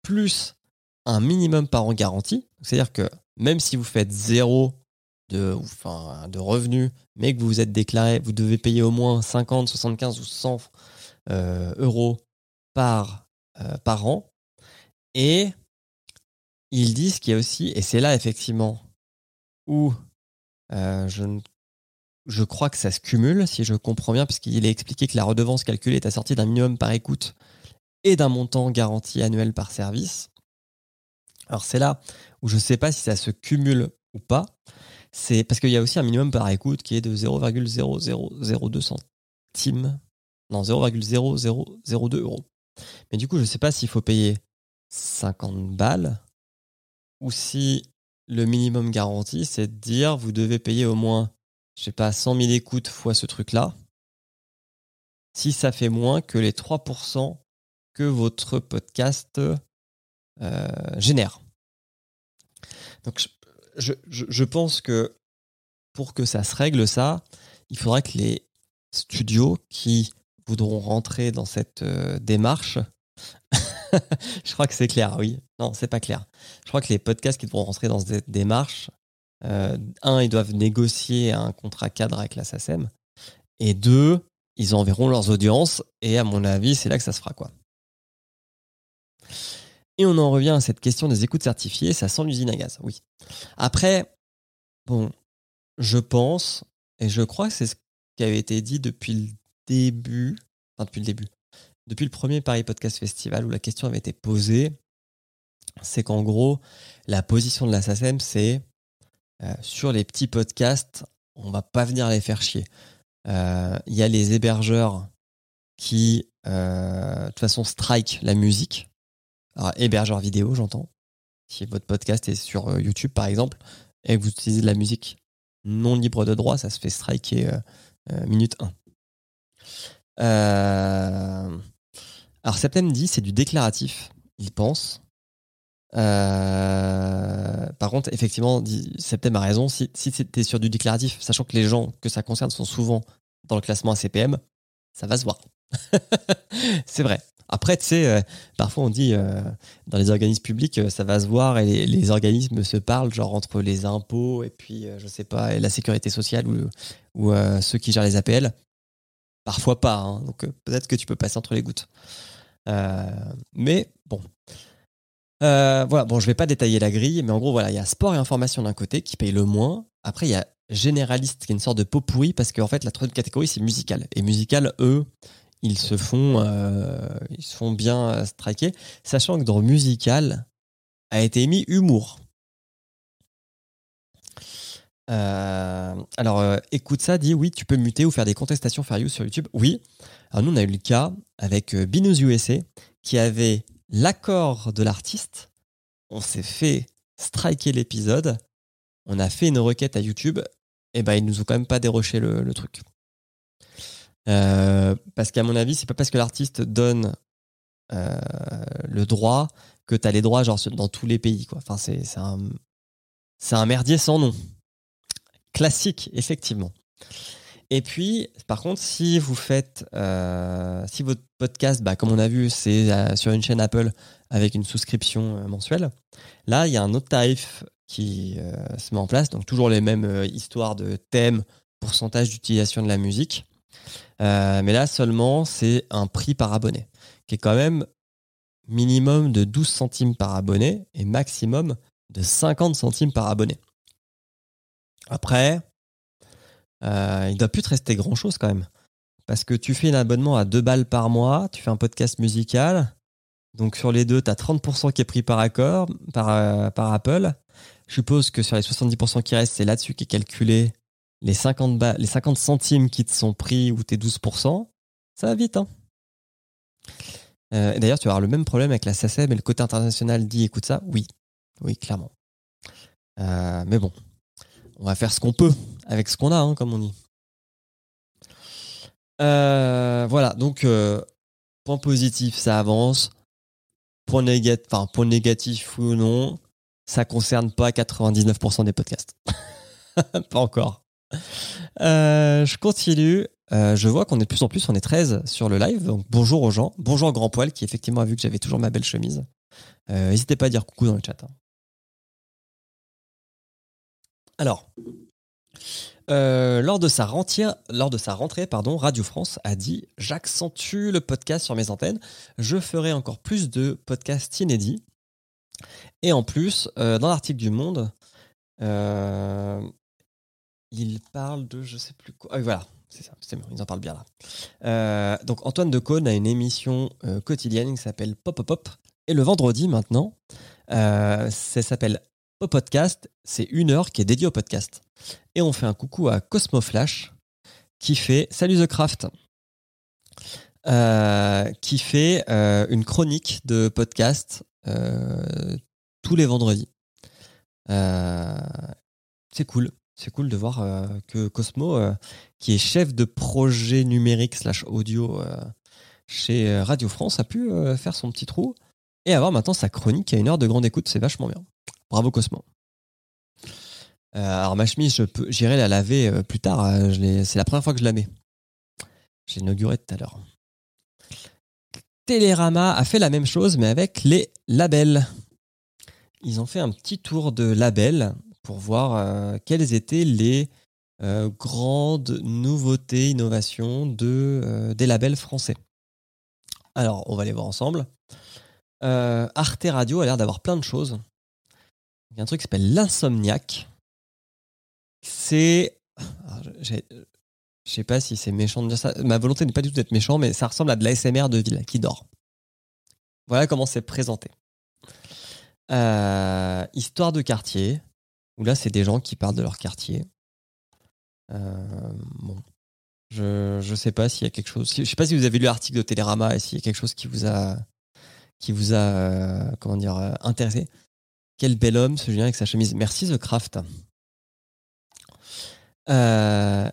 plus un minimum par an garanti. C'est-à-dire que même si vous faites zéro de, enfin, revenus, mais que vous vous êtes déclaré, vous devez payer au moins 50, 75 ou 100 euh, euros par, euh, par an. Et ils disent qu'il y a aussi, et c'est là effectivement où euh, je, je crois que ça se cumule, si je comprends bien, puisqu'il est expliqué que la redevance calculée est assortie d'un minimum par écoute et d'un montant garanti annuel par service. Alors c'est là où je ne sais pas si ça se cumule ou pas. C'est parce qu'il y a aussi un minimum par écoute qui est de 0,0002 centimes. Non, 0,0002 euros. Mais du coup, je ne sais pas s'il faut payer 50 balles ou si le minimum garanti, c'est de dire vous devez payer au moins, je sais pas, 100 000 écoutes fois ce truc-là. Si ça fait moins que les 3% que votre podcast euh, génère. Donc je, pense que pour que ça se règle ça, il faudra que les studios qui voudront rentrer dans cette euh, démarche, je crois que c'est clair, oui. Non, c'est pas clair. Je crois que les podcasts qui devront rentrer dans cette démarche, euh, un, ils doivent négocier un contrat cadre avec la SACEM, et deux, ils enverront leurs audiences, et à mon avis, c'est là que ça se fera quoi. Et on en revient à cette question des écoutes certifiées, ça sent l'usine à gaz, oui. Après, bon, je pense, et je crois que c'est ce qui avait été dit depuis le début, enfin depuis le début, depuis le premier Paris Podcast Festival où la question avait été posée, c'est qu'en gros, la position de la SACEM, c'est euh, sur les petits podcasts, on va pas venir les faire chier. Il y a les hébergeurs qui, de toute façon, strike la musique. Alors, hébergeur vidéo, j'entends. Si votre podcast est sur YouTube, par exemple, et que vous utilisez de la musique non libre de droit, ça se fait striker minute 1. Euh, alors Septem dit c'est du déclaratif, il pense. Euh, par contre, effectivement, Septem a raison. Si, si c'était sur du déclaratif, sachant que les gens que ça concerne sont souvent dans le classement ACPM, ça va se voir. c'est vrai. Après, tu sais, euh, parfois on dit dans les organismes publics, ça va se voir et les, organismes se parlent, genre entre les impôts et puis, je sais pas, la sécurité sociale ou ceux qui gèrent les APL. Parfois pas, hein. donc euh, peut-être que tu peux passer entre les gouttes. Euh, mais bon. Euh, voilà, bon, je vais pas détailler la grille, mais en gros, voilà, il y a sport et information d'un côté qui paye le moins. Après, il y a généraliste qui est une sorte de pot pourri parce qu'en fait, la troisième catégorie, c'est musical. Et musical, eux, ils se font, ils se font bien striker, sachant que dans musical a été émis humour. Euh, alors, euh, écoute ça, dit oui, tu peux muter ou faire des contestations fair use sur YouTube. Oui. Alors, nous, on a eu le cas avec euh, Binous USA qui avait l'accord de l'artiste. On s'est fait striker l'épisode. On a fait une requête à YouTube. Et ben, ils nous ont quand même pas déroché le, truc. parce qu'à mon avis, c'est pas parce que l'artiste donne le droit que tu as les droits genre dans tous les pays. Quoi. Enfin, c'est un, un merdier sans nom. Classique, effectivement. Et puis, par contre, si vous faiت euh, si votre podcast, bah, comme on a vu, c'est euh, sur une chaîne Apple avec une souscription euh, mensuelle, là, il y a un autre tarif qui se met en place. Donc, toujours les mêmes histoires de thèmes, pourcentage d'utilisation de la musique. mais là, seulement, c'est un prix par abonné, qui est quand même minimum de 12 centimes par abonné et maximum de 50 centimes par abonné. Après, euh, il doit plus te rester grand chose quand même. Parce que tu fais un abonnement à 2 balles par mois, tu fais un podcast musical. Donc sur les deux, tu as 30% qui est pris par accord, par, euh, par Apple. Je suppose que sur les 70% qui restent, c'est là-dessus qui est calculé les 50, les 50 centimes qui te sont pris ou tes 12%. Ça va vite, hein. Euh, D'ailleurs, tu vas avoir le même problème avec la SACEM et le côté international dit écoute ça. Oui, oui, clairement. Euh, mais bon, on va faire ce qu'on peut avec ce qu'on a, hein, comme on dit. Euh, voilà, donc euh, point positif, ça avance. Point, négatif, enfin, point négatif ou non, ça concerne pas 99% des podcasts. pas encore. Euh, je continue. je vois qu'on est de plus en plus, on est 13 sur le live. Donc bonjour aux gens. Bonjour Grand Poil qui effectivement a vu que j'avais toujours ma belle chemise. N'hésitez pas à dire coucou dans le chat. Hein. Alors, euh, lors, de sa rentrée, Radio France a dit J'accentue le podcast sur mes antennes. Je ferai encore plus de podcasts inédits. Et en plus, euh, dans l'article du Monde, euh, il parle de je sais plus quoi. Ah, voilà, c'est ça, c'est bon, ils en parlent bien là. donc Antoine de Caunes a une émission quotidienne qui s'appelle Pop Pop Pop. Et le vendredi maintenant, ça s'appelle au podcast. C'est une heure qui est dédiée au podcast. Et on fait un coucou à Cosmo Flash qui fait Salut The Craft. Euh, qui fait euh, une chronique de podcast euh, tous les vendredis. c'est cool. C'est cool de voir que Cosmo, qui est chef de projet numérique slash audio chez Radio France, a pu faire son petit trou et avoir maintenant sa chronique à une heure de grande écoute. C'est vachement bien. Bravo Cosmo. Euh, alors ma chemise, j'irai la laver euh, plus tard. Euh, c'est la première fois que je la mets. J'ai inauguré tout à l'heure. Télérama a fait la même chose, mais avec les labels. Ils ont fait un petit tour de labels pour voir quelles étaient les grandes nouveautés, innovations de, des labels français. Alors, on va les voir ensemble. Arte Radio a l'air d'avoir plein de choses. Il y a un truc qui s'appelle l'insomniaque. C'est. Je sais pas si c'est méchant de dire ça. Ma volonté n'est pas du tout d'être méchant, mais ça ressemble à de l'ASMR de ville qui dort. Voilà comment c'est présenté. Euh, histoire de quartier, où là, c'est des gens qui parlent de leur quartier. Euh. Je, je sais pas s'il y a quelque chose. Je sais pas si vous avez lu l'article de Télérama et s'il y a quelque chose qui vous a, euh, comment dire, intéressé. Quel bel homme, ce Julien avec sa chemise. Merci The Craft. Euh,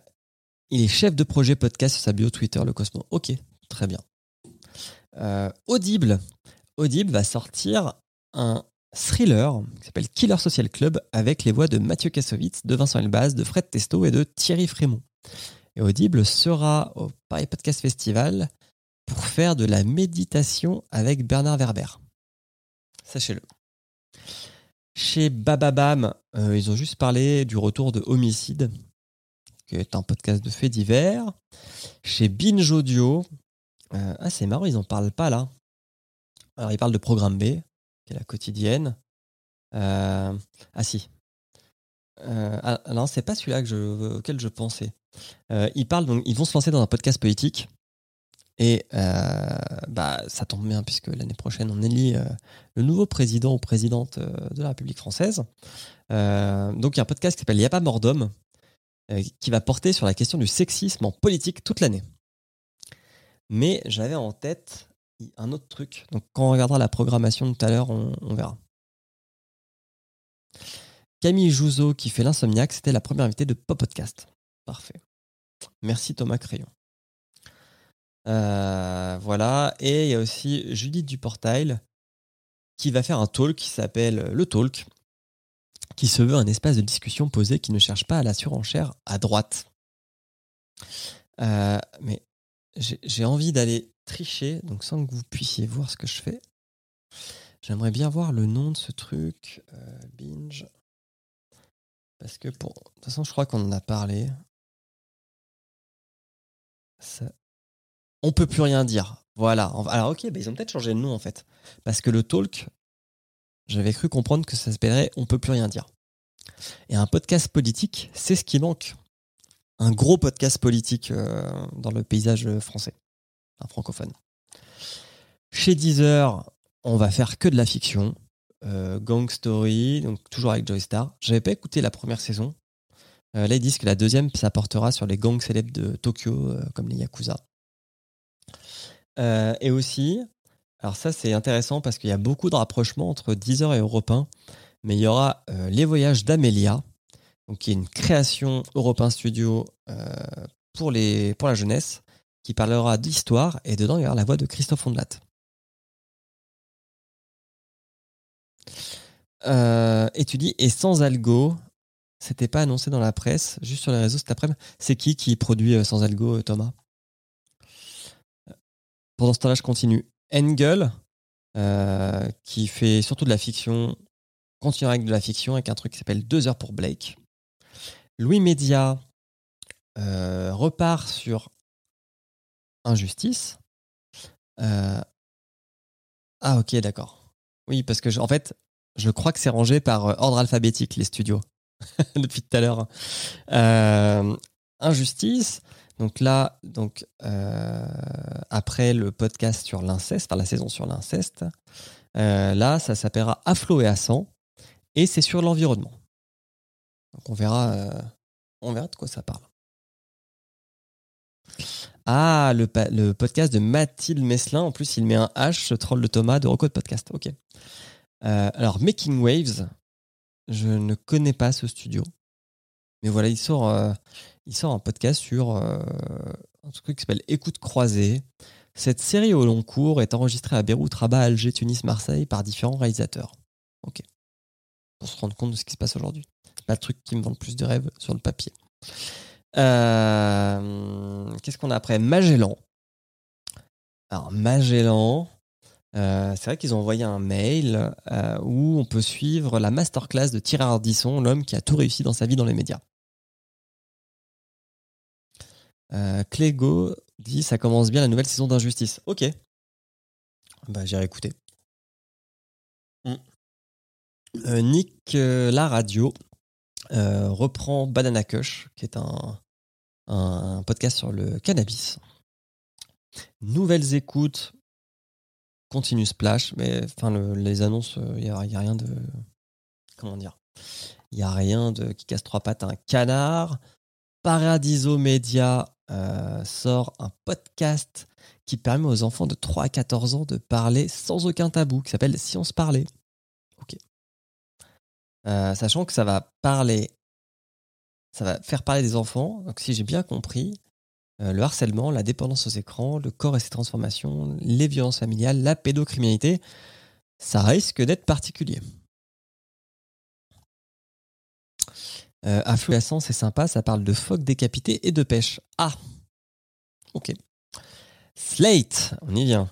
il est chef de projet podcast sur sa bio Twitter, le Cosmo. Ok, très bien. Euh, Audible. Audible va sortir un thriller qui s'appelle Killer Social Club avec les voix de Mathieu Kassovitz, de Vincent Elbaz, de Fred Testo et de Thierry Frémont. Et Audible sera au Paris Podcast Festival pour faire de la méditation avec Bernard Werber. Sachez-le. Chez Bababam, euh, ils ont juste parlé du retour de Homicide, qui est un podcast de faits divers. Chez Binge Audio, euh, ah c'est marrant, ils en parlent pas là. Alors ils parlent de Programme B, qui est la quotidienne. Euh, ah si. Ah, non, c'est pas celui-là que je, auquel je pensais. Ils parlent ils vont se lancer dans un podcast politique. Et euh, bah, ça tombe bien puisque l'année prochaine, on élit euh, le nouveau président ou présidente euh, de la République française. Donc, il y a un podcast qui s'appelle Y'a pas mort d'homme qui va porter sur la question du sexisme en politique toute l'année. Mais j'avais en tête un autre truc. Donc, quand on regardera la programmation tout à l'heure, on, on verra. Camille Jouzeau qui fait l'insomniaque, c'était la première invitée de Pop Podcast. Parfait. Merci Thomas Crayon. Euh, voilà. Et il y a aussi Judith Duportail qui va faire un talk qui s'appelle Le Talk, qui se veut un espace de discussion posé qui ne cherche pas à la surenchère à droite. Euh, mais j'ai envie d'aller tricher, donc sans que vous puissiez voir ce que je fais. J'aimerais bien voir le nom de ce truc. euh, binge. Parce que pour. De toute façon, je crois qu'on en a parlé. Ça- On peut plus rien dire. Voilà. Alors, ok, bah, ils ont peut-être changé de nom en fait. Parce que le talk, j'avais cru comprendre que ça s'appellerait On peut plus rien dire. Et un podcast politique, c'est ce qui manque. Un gros podcast politique euh, dans le paysage français, enfin, francophone. Chez Deezer, on va faire que de la fiction. Euh, Gang Story, donc toujours avec Joy Star. J'avais pas écouté la première saison. Euh, là, ils disent que la deuxième, ça portera sur les gangs célèbres de Tokyo, comme les Yakuza. Euh, et aussi, alors ça, c'est intéressant parce qu'il y a beaucoup de rapprochements entre Deezer et Europe 1, mais il y aura euh, Les Voyages d'Amélia, donc qui est une création Europe 1 Studio euh, pour, les, pour la jeunesse, qui parlera d'histoire, et dedans, il y aura la voix de Christophe Ondelat. Et tu dis, et sans algo, c'était pas annoncé dans la presse, juste sur les réseaux cet après-midi. C'est qui qui produit sans algo, Thomas? Pendant ce temps-là, je continue. Engel, euh, qui fait surtout de la fiction, continue avec de la fiction, avec un truc qui s'appelle Deux heures pour Blake. Louis Média euh, repart sur Injustice. Euh, Ah, ok, d'accord. Oui, parce que, en fait, je crois que c'est rangé par euh, ordre alphabétique, les studios, depuis tout à l'heure. Injustice. Donc là, donc, euh, après le podcast sur l'inceste, enfin la saison sur l'inceste, euh, là, ça s'appellera À flot et à sang, et c'est sur l'environnement. Donc on verra, euh, on verra de quoi ça parle. Ah, le, podcast de Mathilde Meslin. En plus, il met un H, troll de Thomas de Rocco de Podcast. Ok. Alors, Making Waves, je ne connais pas ce studio. Mais voilà, il sort, il sort un podcast sur euh, un truc qui s'appelle Écoute croisée. Cette série au long cours est enregistrée à Beyrouth, Rabat, Alger, Tunis, Marseille par différents réalisateurs. Ok. Pour se rendre compte de ce qui se passe aujourd'hui. C'est pas le truc qui me vend le plus de rêves sur le papier. Euh, Qu'est-ce qu'on a après? Magellan. Alors, Magellan, euh, c'est vrai qu'ils ont envoyé un mail où on peut suivre la masterclass de Thierry Ardisson, l'homme qui a tout réussi dans sa vie dans les médias. Euh, Clégo dit ça commence bien la nouvelle saison d'Injustice. Ok. Bah, j'irai. Mm. Euh, Nick euh, La Radio reprend Banana Kush, qui est un, podcast sur le cannabis. Nouvelles écoutes continue Splash, mais enfin les annonces, il n'y a, rien de comment dire, il y a rien de qui casse trois pattes à un canard. Paradiso Media euh, sort un podcast qui permet aux enfants de 3 à 14 ans de parler sans aucun tabou, qui s'appelle Si on se parlait. Euh, sachant que ça va parler, ça va faire parler des enfants. Donc, si j'ai bien compris, euh, le harcèlement, la dépendance aux écrans, le corps et ses transformations, les violences familiales, la pédocriminalité, ça risque d'être particulier. Euh, c'est sympa, ça parle de phoques décapités et de pêche. Ah Ok. Slate, on y vient.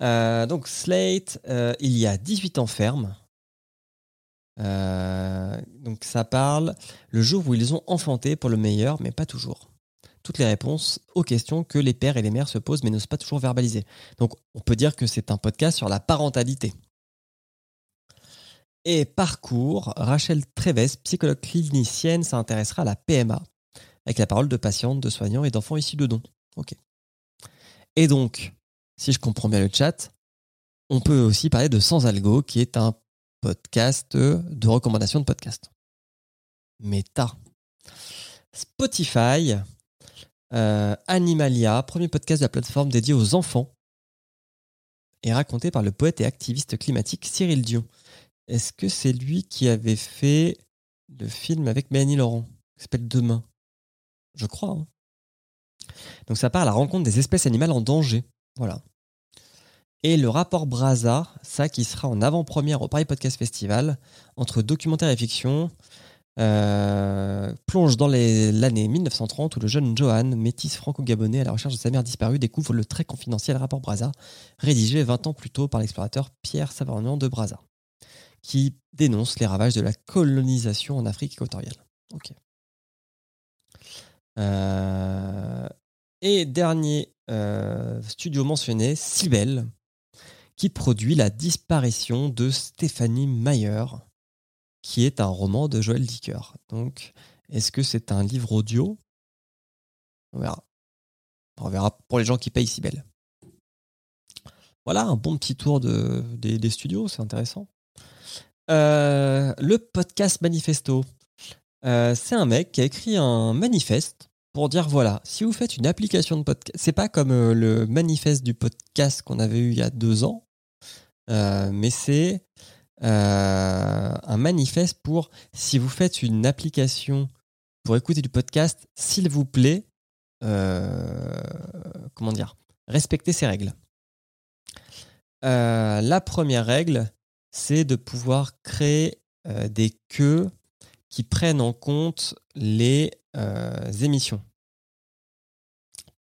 Euh, donc Slate, euh, il y a 18 ans ferme. donc ça parle le jour où ils ont enfanté pour le meilleur, mais pas toujours. Toutes les réponses aux questions que les pères et les mères se posent, mais n'osent pas toujours verbaliser. Donc on peut dire que c'est un podcast sur la parentalité. Et parcours, Rachel Treves, psychologue clinicienne, s'intéressera à la PMA, avec la parole de patientes, de soignants et d'enfants issus de dons. Et donc, si je comprends bien le chat, on peut aussi parler de Sans Algo, qui est un podcast de recommandation de podcast. Meta. Spotify, euh, Animalia, premier podcast de la plateforme dédié aux enfants, est raconté par le poète et activiste climatique Cyril Dion. Est-ce que c'est lui qui avait fait le film avec Mélanie Laurent qui s'appelle Demain? Je crois. Hein. Donc ça part à la rencontre des espèces animales en danger. Voilà. Et le rapport Braza, ça qui sera en avant-première au Paris Podcast Festival, entre documentaire et fiction, euh, plonge dans l'année 1930 où le jeune Johan, métis franco-gabonais à la recherche de sa mère disparue, découvre le très confidentiel rapport Braza, rédigé 20 ans plus tôt par l'explorateur Pierre Savarnian de Braza qui dénonce les ravages de la colonisation en Afrique équatoriale. Euh, et dernier euh, studio mentionné, Cybelle, qui produit La disparition de Stéphanie Mayer, qui est un roman de Joël Dicker. Donc, est-ce que c'est un livre audio? On verra. On verra pour les gens qui payent Cybelle. Voilà, un bon petit tour de, des studios, c'est intéressant. Euh, le podcast Manifesto. Euh, c'est un mec qui a écrit un manifeste pour dire voilà, si vous faites une application de podcast, c'est pas comme euh, le manifeste du podcast qu'on avait eu il y a deux ans, mais c'est un manifeste pour si vous faites une application pour écouter du podcast, s'il vous plaît, comment dire, respectez ces règles. la première règle, c'est de pouvoir créer euh, des queues qui prennent en compte les euh, émissions.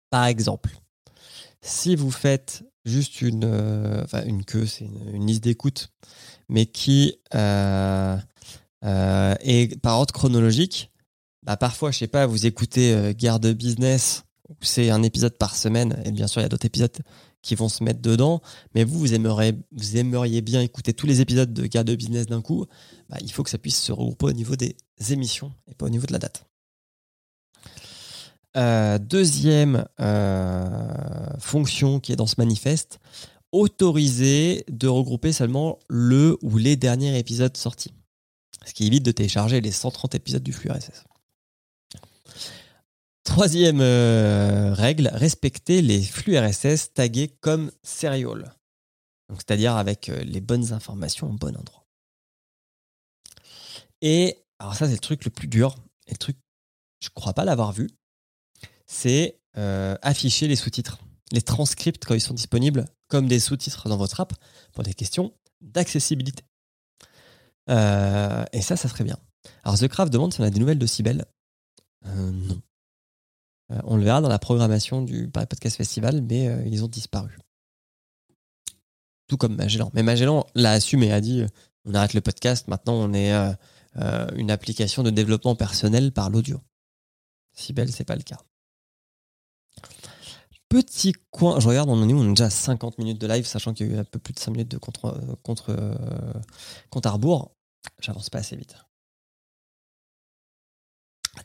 Par exemple, si vous faites juste une, euh, queue, c'est une, liste d'écoute, mais qui est par ordre chronologique, bah parfois, je sais pas, vous écoutez Guerre de Business, c'est un épisode par semaine, et bien sûr, il y a d'autres épisodes qui vont se mettre dedans, mais vous, vous aimeriez, bien écouter tous les épisodes de Gars de Business d'un coup, bah, il faut que ça puisse se regrouper au niveau des émissions et pas au niveau de la date. Euh, deuxième euh, fonction qui est dans ce manifeste, autoriser de regrouper seulement le ou les derniers épisodes sortis. Ce qui évite de télécharger les 130 épisodes du flux RSS. Troisième euh, règle, respecter les flux RSS tagués comme serial. C'est-à-dire avec euh, les bonnes informations au bon endroit. Et alors ça c'est le truc le plus dur, et le truc, je crois pas l'avoir vu, c'est euh, afficher les sous-titres, les transcripts quand ils sont disponibles comme des sous-titres dans votre app pour des questions d'accessibilité. et ça, ça serait bien. Alors The Craft demande si on a des nouvelles de Cybelle. non. Euh, on le verra dans la programmation du Paris Podcast Festival, mais euh, ils ont disparu. Tout comme Magellan. Mais Magellan l'a assumé, et a dit on arrête le podcast, maintenant on est euh, une application de développement personnel par l'audio. Si belle, c'est pas le cas. Petit coin, je regarde, on est On est déjà à 50 minutes de live, sachant qu'il y a eu un peu plus de 5 minutes de contre, contre, contre. J'avance pas assez vite.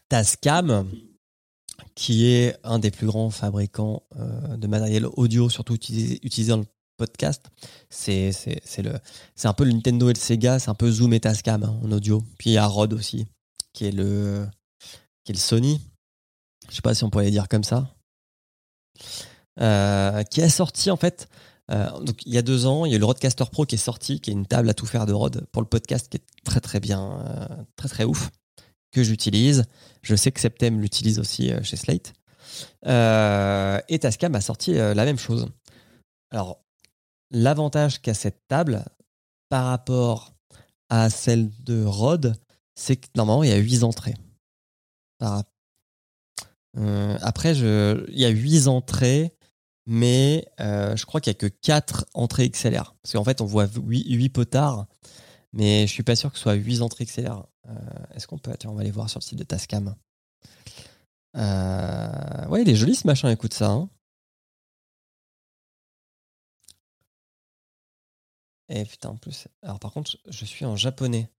Tascam, qui est un des plus grands fabricants euh, de matériel audio, surtout utilisé, dans le podcast, c'est un peu le Nintendo et le Sega, c'est un peu Zoom et Tascam hein, en audio. Puis il y a Rode aussi, qui est le le Sony. Je sais pas si on pourrait dire comme ça. Euh, qui a sorti en fait. Euh, il y a deux ans, il y a le Rodecaster Pro qui est sorti, qui est une table à tout faire de Rode pour le podcast, qui est très très bien, très très ouf, que j'utilise. Je sais que Septem l'utilise aussi chez Slate. et Tascam a sorti la même chose. Alors l'avantage qu'a cette table par rapport à celle de Rode, c'est que normalement il y a huit entrées. après, je... il y a huit entrées mais euh, je crois qu'il n'y a que 4 entrées XLR. Parce qu'en fait, on voit 8, potards, mais je suis pas sûr que ce soit 8 entrées XLR. Euh, est-ce qu'on peut. Tiens, on va aller voir sur le site de Tascam. Euh, ouais, il est joli ce machin, écoute ça. Hein. Et eh, putain, en plus. Alors par contre, je suis en japonais.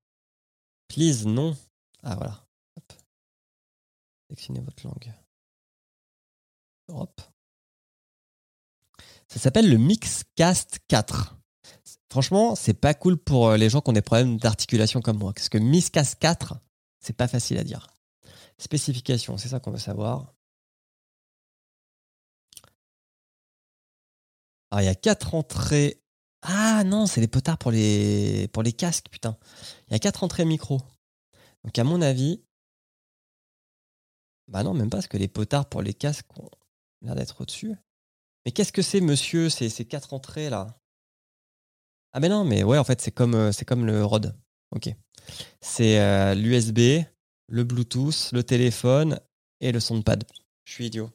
Please, non. Ah voilà. Hop. Votre langue. Europe. Ça s'appelle le Mixcast 4. Franchement, c'est pas cool pour euh, les gens qui ont des problèmes d'articulation comme moi. Parce que Mixcast 4, c'est pas facile à dire. Spécification, c'est ça qu'on veut savoir. Alors, il y a quatre entrées. Ah non, c'est les potards pour les, pour les casques, putain. Il y a quatre entrées micro. Donc, à mon avis. Bah non, même pas, parce que les potards pour les casques ont l'air d'être au-dessus. Mais qu'est-ce que c'est, monsieur, ces, ces quatre entrées là Ah, mais non, mais ouais, en fait, c'est comme, euh, c'est comme le ROD. Ok. C'est euh, l'USB, le Bluetooth, le téléphone et le soundpad. Je suis idiot.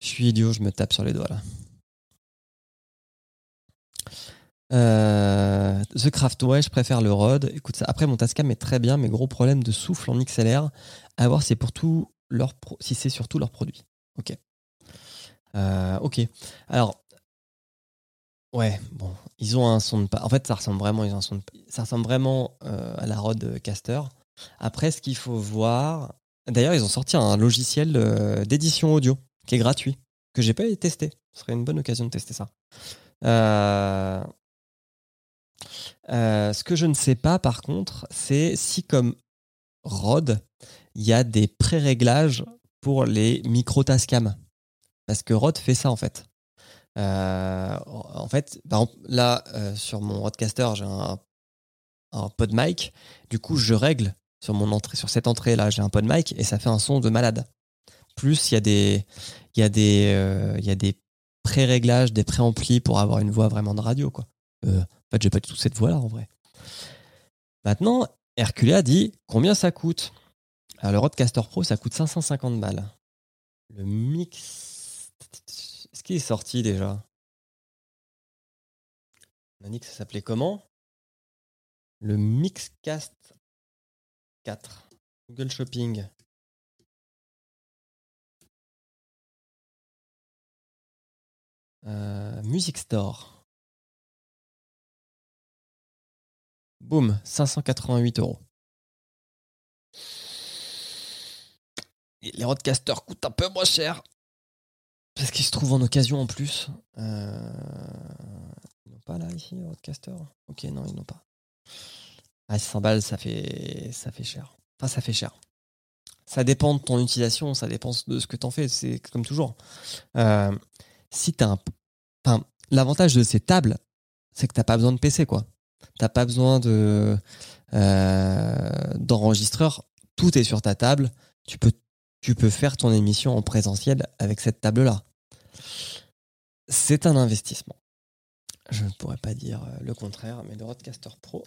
Je suis idiot, je me tape sur les doigts là. Euh, The Craft, ouais, je préfère le Rode. Écoute ça. Après, mon Tascam est très bien, mais gros problème de souffle en XLR. À voir, c'est pour tout leur si c'est surtout leurs produits. Ok. Ok. Alors, ouais, bon, ils ont un son de. En fait, ça ressemble vraiment, ils ont un son ça ressemble vraiment euh, à la Rodecaster. Après, ce qu'il faut voir. D'ailleurs, ils ont sorti un logiciel euh, d'édition audio qui est gratuit, que j'ai pas testé. Ce serait une bonne occasion de tester ça. ce que je ne sais pas, par contre, c'est si, comme Rode, il y a des pré-réglages pour les micro Tascam. Parce que Rode fait ça en fait. Euh, en fait, là, euh, sur mon Rodecaster, j'ai un, un pod mic. Du coup, je règle sur, mon entrée, sur cette entrée-là, j'ai un pod mic et ça fait un son de malade. Plus, il y a des, des, euh, des pré-réglages, des pré-amplis pour avoir une voix vraiment de radio. En fait, j'ai pas du tout cette voix-là en vrai. Maintenant, Herculea dit combien ça coûte? Alors, le Rodecaster Pro, ça coûte 550 balles. Le mix qu'il est sorti déjà? On a que ça s'appelait comment? Le Mixcast 4. Google Shopping. Euh, Music Store. Boum, 588 euros. Les roadcasters coûtent un peu moins cher. Parce qu'il se trouve en occasion en plus. Euh... Ils n'ont pas là ici, Roadcaster Ok, non, ils n'ont pas. Ah, 600 balles, ça fait, ça fait cher. Enfin, ça fait cher. Ça dépend de ton utilisation, ça dépend de ce que tu en fais. C'est comme toujours. Euh, si tu un. Enfin, l'avantage de ces tables, c'est que tu n'as pas besoin de PC, quoi. T'as pas besoin de euh, d'enregistreur. Tout est sur ta table. Tu peux tu peux faire ton émission en présentiel avec cette table-là. C'est un investissement. Je ne pourrais pas dire euh, le contraire, mais le Roadcaster Pro,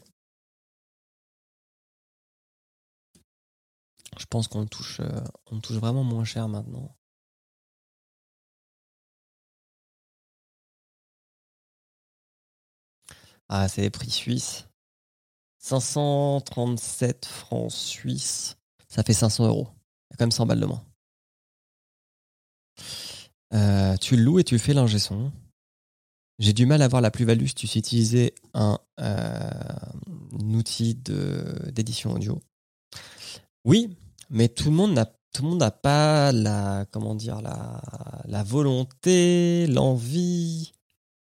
je pense qu'on touche, euh, on touche vraiment moins cher maintenant. Ah, c'est les prix suisses. 537 francs suisses, ça fait 500 euros. Il y a quand même 100 balles de moins. Euh, tu le loues et tu fais l'ingé son. J'ai du mal à voir la plus-value si tu sais utiliser un, euh, outil d'édition audio. Oui, mais tout le monde n'a tout le monde n'a pas la comment dire la, la volonté, l'envie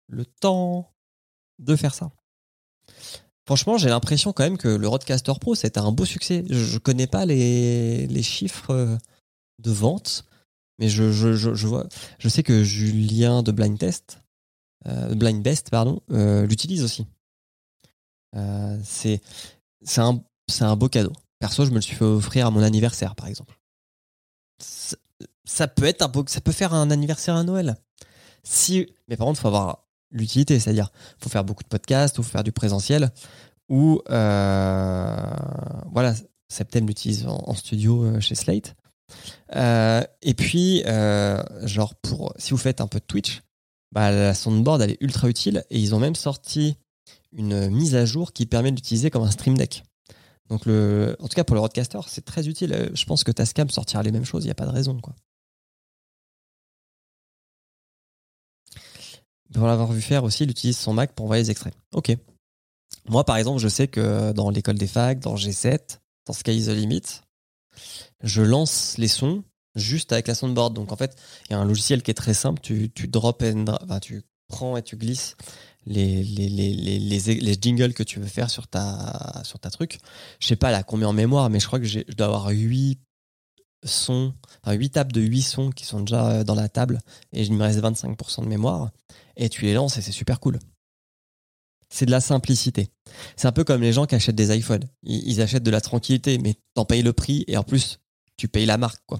le temps de faire ça. Franchement, j'ai l'impression quand même que le Roadcaster Pro, c'était un beau succès. Je, ne connais pas les, les, chiffres de vente, mais je, je, je, vois, je sais que Julien de Blind Test, euh, Blind Best, pardon, euh, l'utilise aussi. Euh, c'est c'est un, un beau cadeau. Perso, je me le suis fait offrir à mon anniversaire, par exemple. Ça, peut être un beau, ça peut faire un anniversaire à Noël. Si, mais par contre, faut avoir l'utilité, c'est-à-dire, faut faire beaucoup de podcasts, faut faire du présentiel, ou voilà, Septem l'utilise en, studio chez Slate. et puis, genre pour si vous faites un peu de Twitch, bah, la soundboard elle est ultra utile et ils ont même sorti une mise à jour qui permet d'utiliser comme un stream deck. Donc le, en tout cas pour le roadcaster, c'est très utile. Je pense que Tascam sortira les mêmes choses, il n'y a pas de raison. Quoi. Pour l'avoir vu faire aussi, il utilise son Mac pour envoyer les extraits. Ok. Moi par exemple, je sais que dans l'école des facs, dans G7, dans Sky is the Limit, je lance les sons juste avec la soundboard. Donc en fait, il y a un logiciel qui est très simple. Tu, tu drop and tu prends et tu glisses les, les, les, les, les jingles que tu veux faire sur ta, sur ta truc. Je sais pas là combien en mémoire, mais je crois que je dois avoir 8 sons, enfin 8 tables de 8 sons qui sont déjà euh, dans la table et il me reste 25% de mémoire. Et tu les lances et c'est super cool. C'est de la simplicité. C'est un peu comme les gens qui achètent des iPhones. Ils, achètent de la tranquillité, mais t'en payes le prix et en plus, tu payes la marque, quoi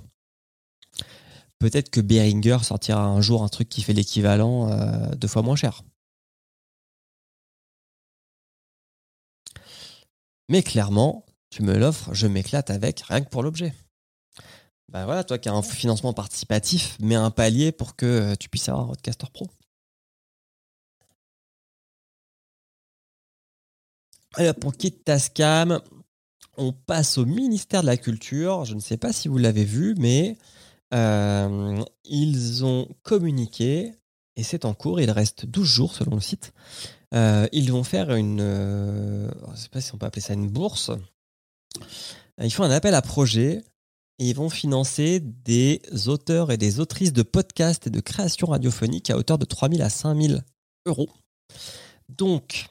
peut-être que Behringer sortira un jour un truc qui fait l'équivalent euh, deux fois moins cher. Mais clairement, tu me l'offres, je m'éclate avec, rien que pour l'objet. Ben voilà, toi qui as un financement participatif, mets un palier pour que euh, tu puisses avoir un Roadcaster Pro. Alors pour quitte Tascam, on passe au ministère de la Culture. Je ne sais pas si vous l'avez vu, mais euh, ils ont communiqué, et c'est en cours, il reste 12 jours selon le site. Euh, ils vont faire une. Euh, je ne sais pas si on peut appeler ça une bourse. Ils font un appel à projet et ils vont financer des auteurs et des autrices de podcasts et de création radiophonique à hauteur de 3000 à 5000 euros. Donc,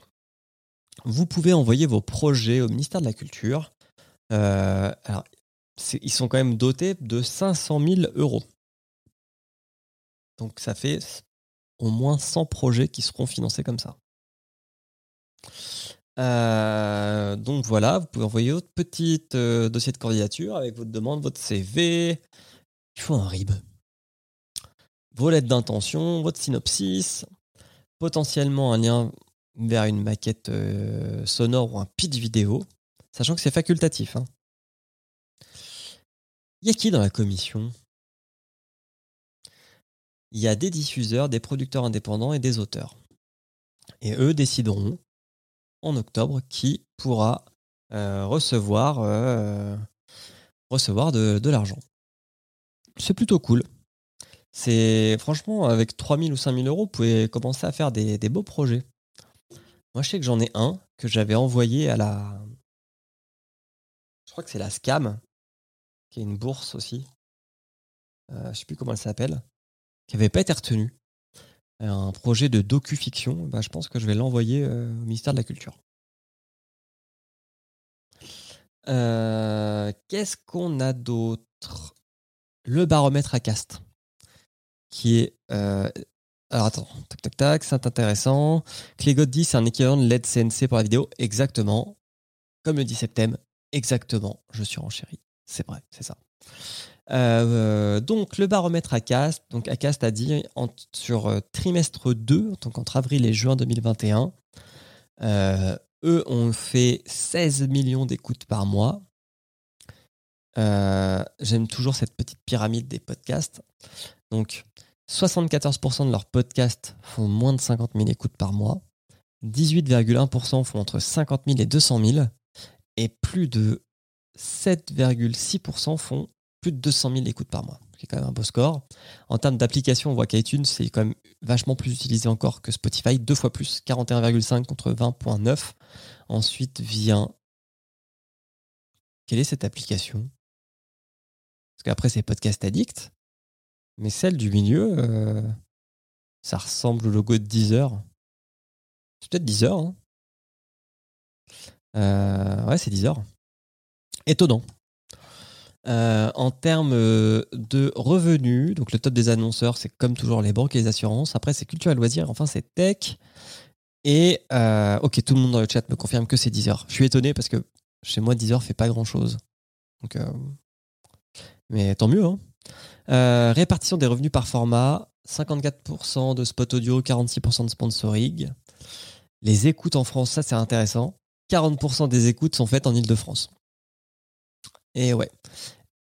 vous pouvez envoyer vos projets au ministère de la Culture. alors, ils sont quand même dotés de 500 000 euros. Donc ça fait au moins 100 projets qui seront financés comme ça. Euh, donc voilà, vous pouvez envoyer votre petit euh, dossier de candidature avec votre demande, votre CV. Il faut un RIB. Vos lettres d'intention, votre synopsis, potentiellement un lien vers une maquette euh, sonore ou un pitch vidéo, sachant que c'est facultatif. Hein. Il y a qui dans la commission? Il y a des diffuseurs, des producteurs indépendants et des auteurs. Et eux décideront en octobre qui pourra euh, recevoir, euh, de, l'argent. C'est plutôt cool. C'est franchement avec 3000 ou 5000 euros, vous pouvez commencer à faire des beaux projets. Moi, je sais que j'en ai un que j'avais envoyé à la. Je crois que c'est la SCAM, qui est une bourse aussi. Euh, je ne sais plus comment elle s'appelle, qui n'avait pas été retenue. Un projet de docu-fiction, bah, je pense que je vais l'envoyer euh, au ministère de la Culture. Euh, qu'est-ce qu'on a d'autre? Le baromètre à cast, qui est. alors attends, tac tac tac, c'est intéressant. Clégot dit c'est un équivalent de l'aide CNC pour la vidéo. Exactement. Comme le dit Septem, exactement. Je suis en chérie. C'est vrai, c'est ça. Euh, donc le baromètre ACAST, donc ACAST a dit sur euh, trimestre 2, donc entre avril et juin 2021, euh, eux ont fait 16 millions d'écoutes par mois. J'aime toujours cette petite pyramide des podcasts. Donc 74% de leurs podcasts font moins de 50 000 écoutes par mois. 18,1% font entre 50 000 et 200 000. Et plus de 7,6% font plus de 200 000 écoutes par mois, qui est quand même un beau score. En termes d'application, on voit qu'iTunes, c'est quand même vachement plus utilisé encore que Spotify, deux fois plus, 41,5 contre 20,9. Ensuite vient... Quelle est cette application? Parce qu'après, c'est Podcast Addict, mais celle du milieu, euh, ça ressemble au logo de Deezer. C'est peut-être 10 heures. Hein. Euh, ouais, c'est 10 heures. Étonnant. Euh, en termes de revenus, donc le top des annonceurs, c'est comme toujours les banques et les assurances. Après, c'est culture et loisirs. Enfin, c'est tech. Et ok, tout le monde dans le chat me confirme que c'est 10 heures. Je suis étonné parce que chez moi, 10 heures fait pas grand chose. Mais tant mieux. Hein. Répartition des revenus par format 54% de spot audio, 46% de sponsoring. Les écoutes en France, ça c'est intéressant. 40% des écoutes sont faites en Ile-de-France. Et ouais.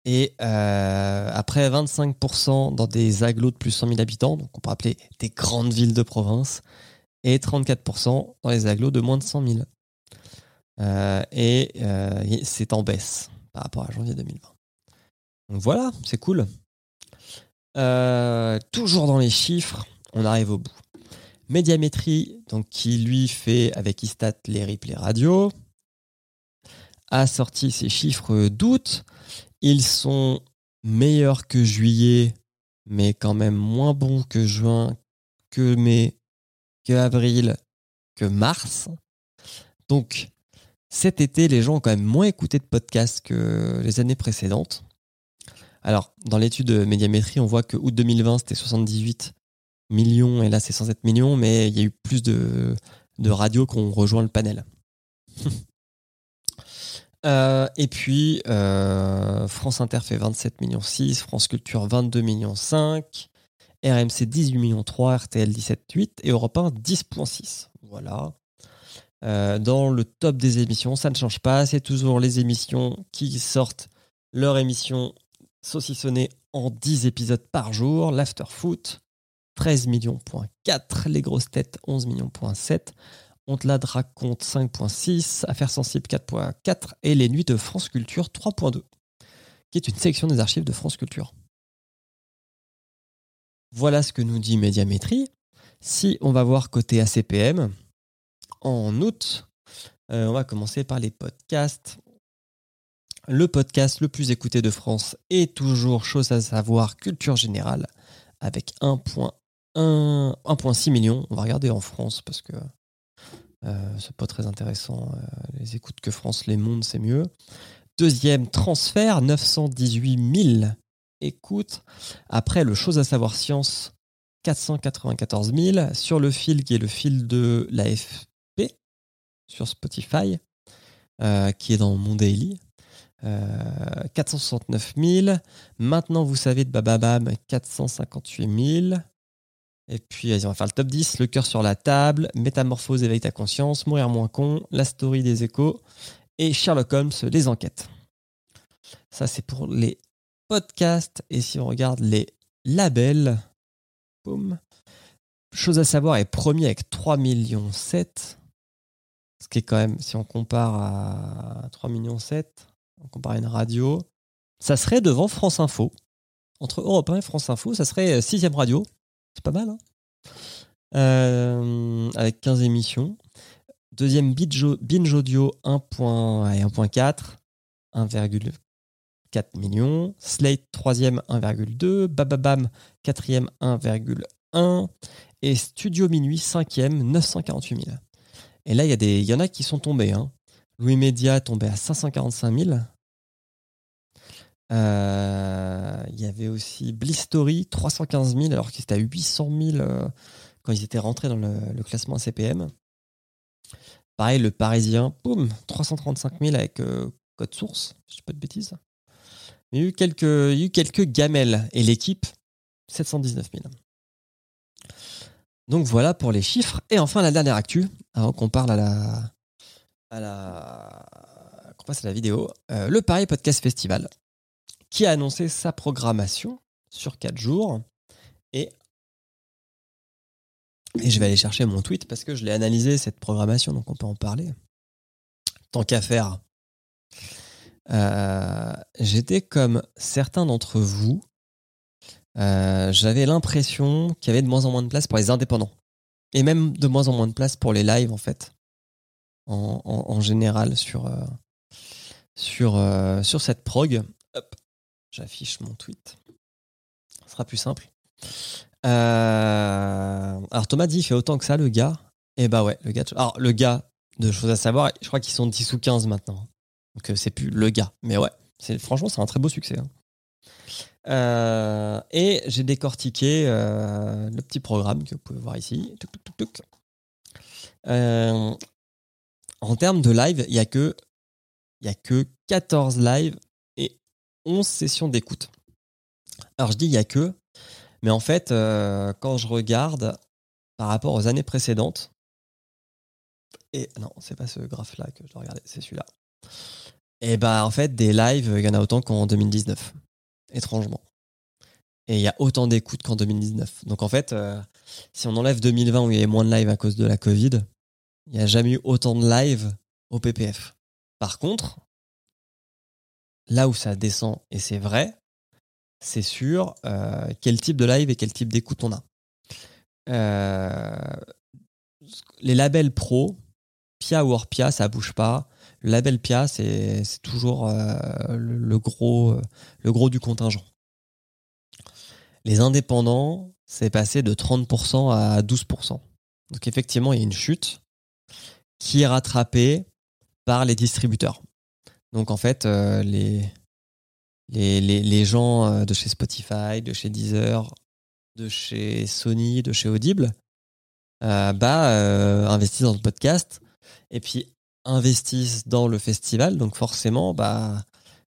Et euh, après 25% dans des agglos de plus de 100 000 habitants, donc on peut appeler des grandes villes de province, et 34% dans les agglos de moins de 100 000. Euh, et euh, c'est en baisse par rapport à janvier 2020. Donc voilà, c'est cool. Euh, toujours dans les chiffres, on arrive au bout. Médiamétrie, donc qui lui fait avec Istat les replays radio, a sorti ses chiffres d'août. Ils sont meilleurs que juillet, mais quand même moins bons que juin, que mai, que avril, que mars. Donc cet été, les gens ont quand même moins écouté de podcasts que les années précédentes. Alors, dans l'étude de médiamétrie, on voit que août 2020, c'était 78 millions, et là, c'est 107 millions, mais il y a eu plus de, radios qui ont rejoint le panel. Euh, et puis, euh, France Inter fait 27 millions 6, France Culture 22 millions 5, RMC 18 millions 3, RTL 17,8 et Europe 1 10,6. Voilà. Euh, dans le top des émissions, ça ne change pas, c'est toujours les émissions qui sortent leur émission saucissonné en 10 épisodes par jour. L'After Foot, 13 millions, les grosses têtes, 11 millions, 7. On te la raconte 5.6, Affaires sensibles 4.4 et les nuits de France Culture 3.2, qui est une sélection des archives de France Culture. Voilà ce que nous dit Médiamétrie. Si on va voir côté ACPM, en août, euh, on va commencer par les podcasts. Le podcast le plus écouté de France est toujours chose à savoir culture générale avec 1.6 million. On va regarder en France parce que euh, c'est pas très intéressant. Euh, les écoutes que France, les mondes, c'est mieux. Deuxième transfert, 918 000 écoutes. Après, le chose à savoir science, 494 000. Sur le fil qui est le fil de l'AFP sur Spotify, euh, qui est dans mon daily. 469 euh, 000. Maintenant, vous savez de Bababam, 458 000. Et puis, on va faire le top 10. Le cœur sur la table, Métamorphose, éveille ta conscience, Mourir moins con, La story des échos et Sherlock Holmes, les enquêtes. Ça, c'est pour les podcasts. Et si on regarde les labels, boum. Chose à savoir est premier avec 3 millions 7. Ce qui est quand même, si on compare à 3 millions 7, on compare une radio, ça serait devant France Info. Entre Europe 1 et France Info, ça serait euh, sixième radio. C'est pas mal, hein euh, Avec 15 émissions. Deuxième Binge Audio 1.4, 1,4 millions. Slate troisième 1,2. Bababam quatrième 1,1. Et Studio Minuit cinquième 948 000. Et là, il y, y en a qui sont tombés. Hein. Louis Média tombé à 545 000. Euh, il y avait aussi Blistory, 315 000, alors qu'ils étaient à 800 000 euh, quand ils étaient rentrés dans le, classement CPM. Pareil, le Parisien, boum, 335 000 avec euh, code source, je dis pas de bêtises. Il y a eu quelques, il y a eu quelques gamelles et l'équipe, 719 000. Donc voilà pour les chiffres. Et enfin, la dernière actu, avant qu'on parle à la, à la, qu'on passe à la vidéo, le Paris Podcast Festival qui a annoncé sa programmation sur 4 jours. Et, et je vais aller chercher mon tweet parce que je l'ai analysé, cette programmation, donc on peut en parler. Tant qu'à faire. Euh, j'étais comme certains d'entre vous. Euh, j'avais l'impression qu'il y avait de moins en moins de place pour les indépendants. Et même de moins en moins de place pour les lives, en fait. En, général, sur, euh, sur, sur cette prog. Hop. J'affiche mon tweet. Ce sera plus simple. Euh, alors Thomas dit il fait autant que ça le gars. Et bah ouais, le gars. Alors, le gars, de choses à savoir, je crois qu'ils sont 10 ou 15 maintenant. Donc, euh, c'est plus le gars. Mais ouais, franchement, c'est un très beau succès. hein. Euh, et j'ai décortiqué euh, le petit programme que vous pouvez voir ici. Euh, en termes de live, il y a que a que 14 lives et 11 sessions d'écoute. Alors je dis il y a que, mais en fait, euh, quand je regarde par rapport aux années précédentes, et non, c'est pas ce graphe-là que je dois regarder, c'est celui-là. Et bah en fait, des lives, il y en a autant qu'en 2019, étrangement. Et il y a autant d'écoutes qu'en 2019. Donc en fait, euh, si on enlève 2020 où il y avait moins de lives à cause de la Covid, il n'y a jamais eu autant de lives au PPF. Par contre, là où ça descend, et c'est vrai, c'est sur euh, quel type de live et quel type d'écoute on a. Euh, les labels pro, Pia ou hors Pia, ça bouge pas. Le label Pia, c'est toujours euh, le, le gros, le gros du contingent. Les indépendants, c'est passé de 30% à 12%. Donc effectivement, il y a une chute qui est rattrapée par les distributeurs. Donc en fait, euh, les, les, les, les gens euh, de chez Spotify, de chez Deezer, de chez Sony, de chez Audible, euh, bah, investissent dans le podcast et puis investissent dans le festival. Donc forcément, bah,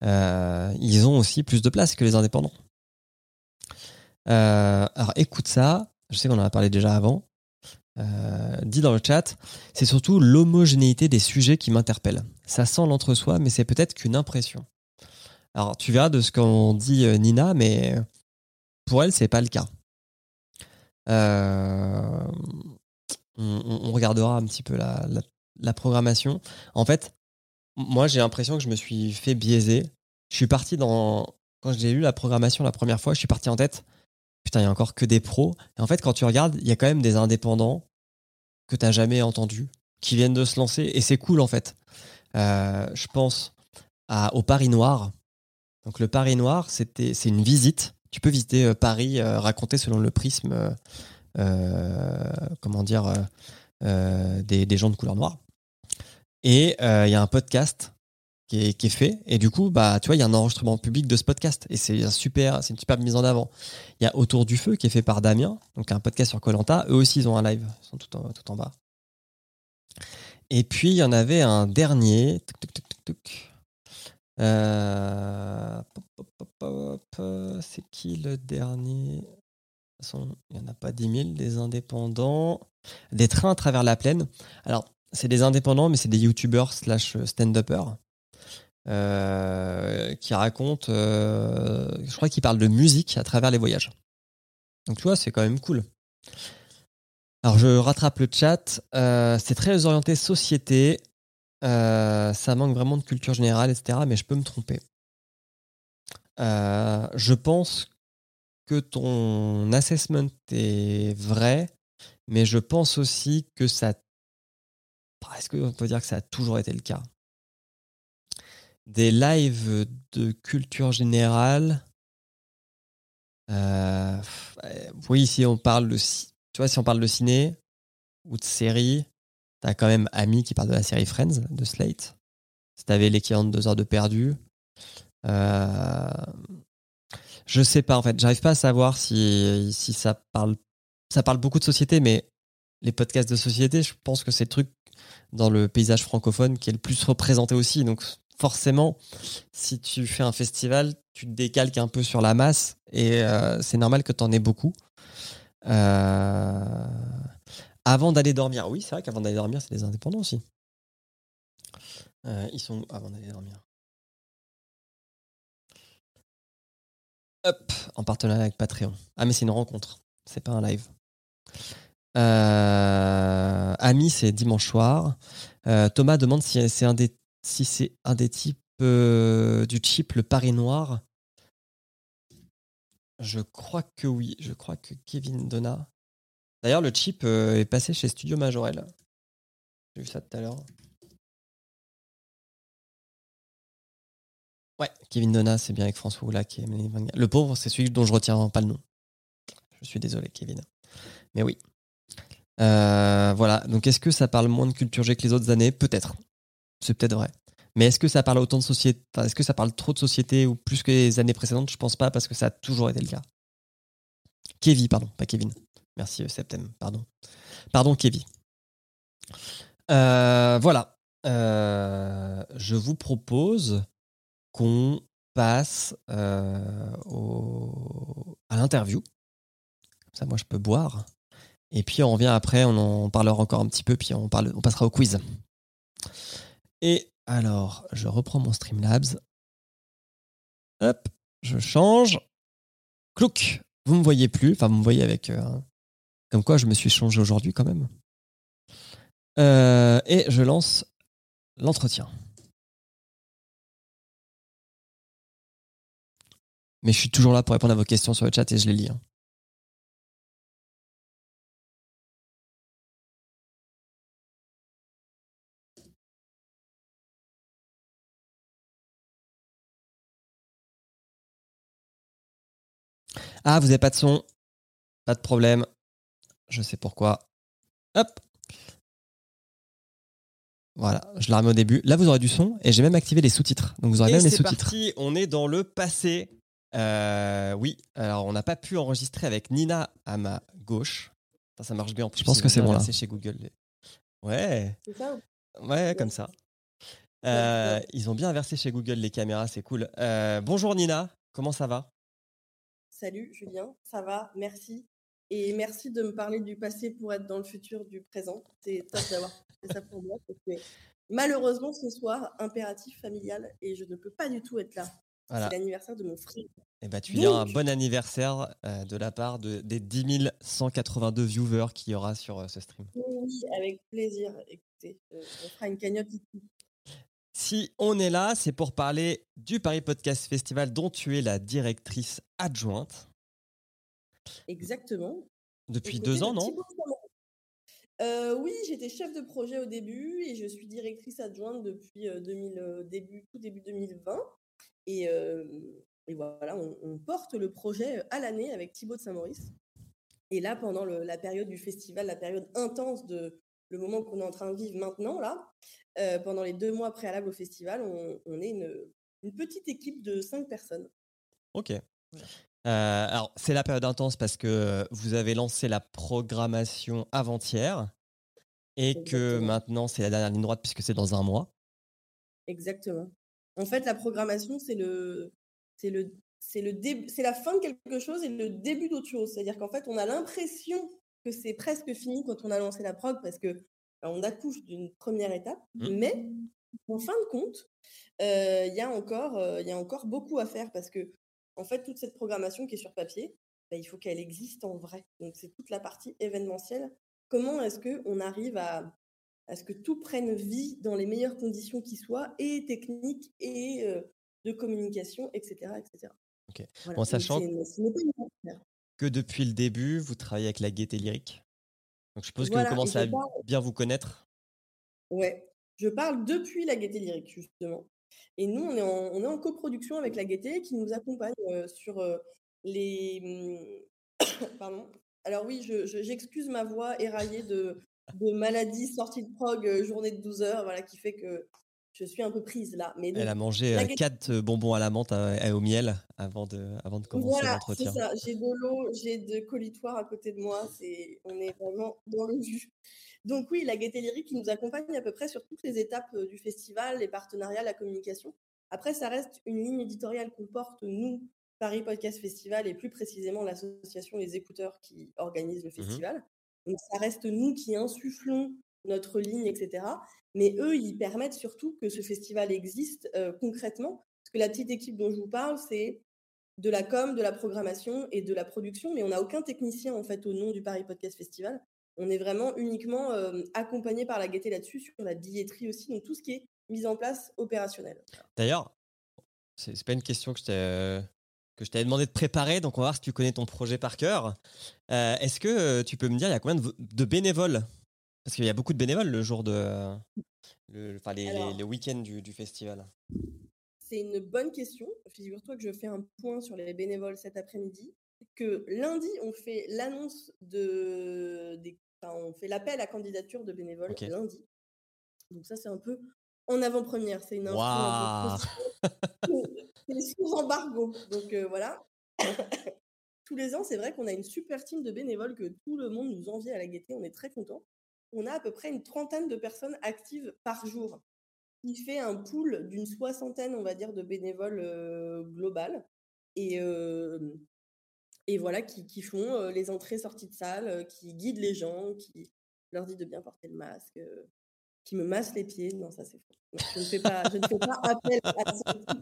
ils ont aussi plus de place que les indépendants. Alors écoute ça, je sais qu'on en a parlé déjà avant. Euh, dit dans le chat, c'est surtout l'homogénéité des sujets qui m'interpelle. Ça sent l'entre-soi, mais c'est peut-être qu'une impression. Alors tu verras de ce qu'en dit euh, Nina, mais pour elle, c'est pas le cas. Euh, on, regardera un petit peu la, la, la programmation. En fait, moi j'ai l'impression que je me suis fait biaiser. Je suis parti dans. Quand j'ai lu la programmation la première fois, je suis parti en tête. Putain, il y a encore que des pros. Et en fait, quand tu regardes, il y a quand même des indépendants que tu n'as jamais entendus qui viennent de se lancer. Et c'est cool en fait. Euh, je pense au Paris Noir. Donc le Paris Noir, c'était, c'est une visite. Tu peux visiter euh, Paris euh, raconté selon le prisme, euh, comment dire, des, gens de couleur noire. Et il y a un podcast qui est, fait. Et du coup, bah, tu vois, il y a un enregistrement public de ce podcast. Et c'est un super, c'est une superbe mise en avant. Il y a Autour du Feu qui est fait par Damien, donc un podcast sur Colanta. Eux aussi, ils ont un live. Ils sont tout en, tout en bas. Et puis, il y en avait un dernier. C'est qui le dernier? De toute façon, il n'y en a pas 10 000, des indépendants. Des trains à travers la plaine. Alors, c'est des indépendants, mais c'est des youtubeurs slash stand-uppers euh, qui racontent, euh, je crois qu'ils parlent de musique à travers les voyages. Donc tu vois, c'est quand même cool. Alors je rattrape le chat. Euh, c'est très orienté société. Ça manque vraiment de culture générale, etc. Mais je peux me tromper. Je pense que ton assessment est vrai, mais je pense aussi que ça. Est-ce qu'on peut dire que ça a toujours été le cas Des lives de culture générale. Euh, oui, si on parle de, tu vois, si on parle ciné ou de série, t'as quand même Ami qui parle de la série Friends de Slate. Si t'avais l'équivalent de deux heures de perdu, euh, je sais pas en fait, j'arrive pas à savoir si, si ça parle, ça parle beaucoup de société, mais les podcasts de société, je pense que c'est le truc dans le paysage francophone qui est le plus représenté aussi. Donc forcément, si tu fais un festival, tu te décalques un peu sur la masse et euh, c'est normal que tu en aies beaucoup. Euh, Avant d'aller dormir, oui, c'est vrai qu'avant d'aller dormir, c'est des indépendants aussi. Euh, ils sont avant d'aller dormir? Hop, en partenariat avec Patreon. Ah, mais c'est une rencontre, c'est pas un live. Ami, c'est dimanche soir. Thomas demande si c'est un des si c'est un des types euh, du chip le Paris Noir. Je crois que oui. Je crois que Kevin Donna. D'ailleurs, le chip euh, est passé chez Studio Majorel. J'ai vu ça tout à l'heure. Ouais, Kevin Donna, c'est bien avec François Mélanie Van Gaal. Le pauvre, c'est celui dont je retiens pas le nom. Je suis désolé, Kevin. Mais oui. Euh, voilà. Donc, est-ce que ça parle moins de culture G que les autres années? Peut-être. C'est peut-être vrai. Mais est-ce que ça parle autant de société Est-ce que ça parle trop de société ou plus que les années précédentes? Je pense pas parce que ça a toujours été le cas. Kevin, pardon, pas Kevin. Merci, euh, Septem, pardon. Pardon, Kevin. Euh, voilà. Euh, je vous propose qu'on passe à l'interview. Comme ça, moi, je peux boire. Et puis, on revient après, on en parlera encore un petit peu, puis on passera au quiz. Et alors, je reprends mon Streamlabs. Hop, je change. Clouc, vous me voyez plus. Enfin, vous me voyez avec. Euh, comme quoi, je me suis changé aujourd'hui quand même. Euh, et je lance l'entretien. Mais je suis toujours là pour répondre à vos questions sur le chat et je les lis. Hein. Ah, vous n'avez pas de son Pas de problème. Je sais pourquoi. Hop voilà, je la remets au début. Là, vous aurez du son et j'ai même activé les sous-titres. Donc, vous aurez même les sous-titres. Parti, on est dans le passé. Euh, oui, alors on n'a pas pu enregistrer avec Nina à ma gauche. Ça, marche bien en plus. Je pense que c'est bon là. C'est chez Google. Ouais. C'est ça Ouais, comme ça. Euh, ils ont bien inversé chez Google les caméras, c'est cool. Euh, bonjour Nina, comment ça va? Salut Julien, ça va, merci. Et merci de me parler du passé pour être dans le futur du présent. C'est top d'avoir fait ça pour moi. malheureusement, ce soir, impératif familial et je ne peux pas du tout être là. C'est l'anniversaire de mon frère. Et eh ben, tu lui un bon anniversaire euh, de la part de, des 10 182 viewers qu'il y aura sur euh, ce stream. Oui, avec plaisir. Écoutez, euh, on fera une cagnotte ici. Si on est là, c'est pour parler du Paris Podcast Festival dont tu es la directrice adjointe. Depuis deux ans, non euh, oui, j'étais chef de projet au début et je suis directrice adjointe depuis euh, euh, début, tout début 2020. Et, voilà, on, porte le projet à l'année avec Thibaut de Saint-Maurice. Et là, pendant la période du festival, la période intense de le moment qu'on est en train de vivre maintenant, là, pendant les deux mois préalables au festival, on, est une, une, petite équipe de cinq personnes. Ok. Euh, alors, c'est la période intense parce que vous avez lancé la programmation avant-hier et que maintenant c'est la dernière ligne droite puisque c'est dans un mois. Exactement. En fait, la programmation, c'est le, c'est le, c'est le c'est la fin de quelque chose et le début d'autre chose. C'est-à-dire qu'en fait, on a l'impression que c'est presque fini quand on a lancé la prog parce que on accouche d'une première étape, mmh. mais en fin de compte, euh, il y a encore, euh, il y a encore beaucoup à faire parce que en fait, toute cette programmation qui est sur papier, bah, il faut qu'elle existe en vrai. Donc, c'est toute la partie événementielle. Comment est-ce qu'on arrive à, ce que tout prenne vie dans les meilleures conditions qui soient, et techniques, et euh, de communication, etc. etc. En sachant que depuis le début, vous travaillez avec la gaieté lyrique? Donc, je suppose que vous commencez à bien vous connaître. Ouais, je parle depuis la gaieté lyrique, justement. Et nous, on est en, on est en coproduction avec la Gaieté qui nous accompagne sur les. Mmh, pardon. Alors oui, j'excuse ma voix éraillée de, de maladie sortie de prog, journée de 12 heures, voilà, qui fait que je suis un peu prise là. Mais Elle a mangé quatre bonbons à la menthe et au miel avant de, avant de commencer voilà, l'entretien. ça. J'ai de l'eau, j'ai de colitoire à côté de moi. C'est, on est vraiment dans le jus. Donc oui, la Gaieté Lyrique qui nous accompagne à peu près sur toutes les étapes du festival, les partenariats, la communication. Après, ça reste une ligne éditoriale qu'on porte, nous, Paris Podcast Festival, et plus précisément l'association Les Écouteurs qui organise le mmh festival. Donc ça reste nous qui insufflons notre ligne, etc. Mais eux, ils permettent surtout que ce festival existe concrètement. Parce que la petite équipe dont je vous parle, c'est de la com, de la programmation et de la production, mais on n'a aucun technicien en fait au nom du Paris Podcast Festival on est vraiment uniquement accompagné par la gaieté là-dessus, sur la billetterie aussi, donc tout ce qui est mise en place opérationnel. D'ailleurs, c'est pas une question que je t'ai que je t'avais demandé de préparer, donc on va voir si tu connais ton projet par cœur. Est-ce que tu peux me dire, il y a combien de, bénévoles Parce qu'il y a beaucoup de bénévoles le jour de. Le, enfin, les, week-ends du, du, festival. C'est une bonne question. Figure-toi que je fais un point sur les bénévoles cet après-midi. Que lundi, on fait l'annonce de, des on fait l'appel à candidature de bénévoles lundi. Donc ça, c'est un peu en avant-première. C'est une info C'est sous embargo. Donc voilà. Tous les ans, c'est vrai qu'on a une super team de bénévoles que tout le monde nous envie à la gaieté. On est très contents. On a à peu près une trentaine de personnes actives par jour, qui fait un pool d'une soixantaine, on va dire, de bénévoles global. Et, et voilà, qui, font les entrées-sorties de salle, qui guident les gens, qui leur dit de bien porter le masque, qui me massent les pieds. Non, ça c'est faux. Je ne fais pas, je ne fais pas appel à ce type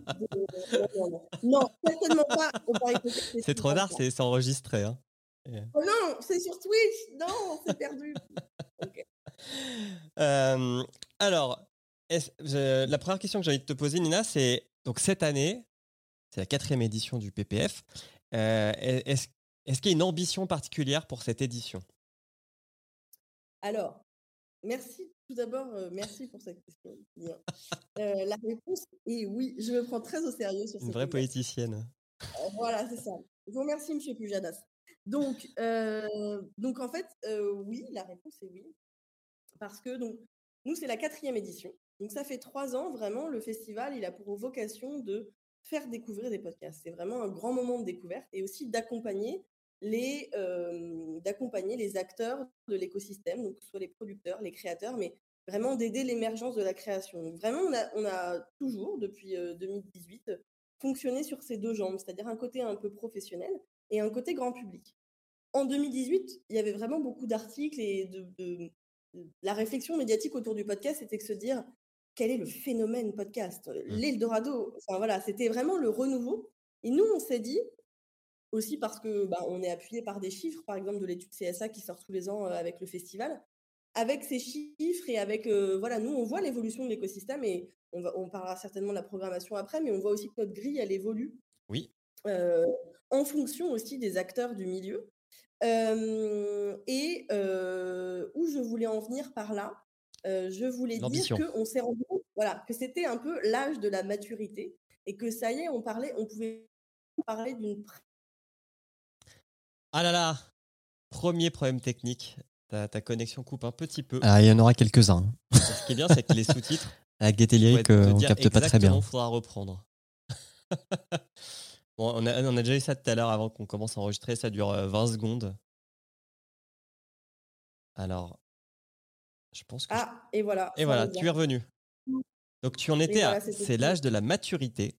Non, certainement pas. C'est trop tard, c'est enregistré. Hein. Oh non, c'est sur Twitch. Non, c'est perdu. Alors, la première question que j'ai envie de te poser, Nina, c'est donc cette année, c'est la quatrième édition du PPF. Euh, est-ce est qu'il y a une ambition particulière pour cette édition? Alors, merci tout d'abord, euh, merci pour cette question. Euh, la réponse est oui, je me prends très au sérieux sur Une vraie politicienne. voilà, c'est ça. Je vous remercie, Monsieur Pujadas. Donc, donc en fait, oui, la réponse est oui. Parce que donc, nous, c'est la quatrième édition. Donc, ça fait trois ans, vraiment, le festival, il a pour vocation de faire découvrir des podcasts. C'est vraiment un grand moment de découverte et aussi d'accompagner les, d'accompagner les acteurs de l'écosystème, donc que ce soit les producteurs, les créateurs, mais vraiment d'aider l'émergence de la création. Vraiment, on a toujours, depuis 2018, fonctionné sur ces deux jambes, c'est-à-dire un côté un peu professionnel et un côté grand public. En 2018, il y avait vraiment beaucoup d'articles et de, la réflexion médiatique autour du podcast, c'était de se dire quel est le phénomène podcast? Mmh. L'Eldorado, enfin voilà, c'était vraiment le renouveau. Et nous, on s'est dit, aussi parce que bah, on est appuyé par des chiffres, par exemple de l'étude CSA qui sort tous les ans avec le festival. Avec ces chiffres et avec, voilà, nous, on voit l'évolution de l'écosystème et on, va, on parlera certainement de la programmation après, mais on voit aussi que notre grille, elle évolue. Oui. en fonction aussi des acteurs du milieu. Et où je voulais en venir par là, je voulais dire qu'on s'est rendu compte voilà, que c'était un peu l'âge de la maturité et que ça y est, on, parlait, on pouvait parler d'une. Ah là là Premier problème technique. Ta, ta, connexion coupe un petit peu. Ah, il y en aura quelques-uns. Ce qui est bien, c'est que les sous-titres. Avec Gaieté Lyrique, on capte pas très bien. Il faudra reprendre. bon, on, a, on a déjà eu ça tout à l'heure avant qu'on commence à enregistrer. Ça dure 20 euh, secondes. Alors, je pense que. Ah, et voilà. Et voilà, tu es revenu. Donc tu en étais à. C'est l'âge de la maturité.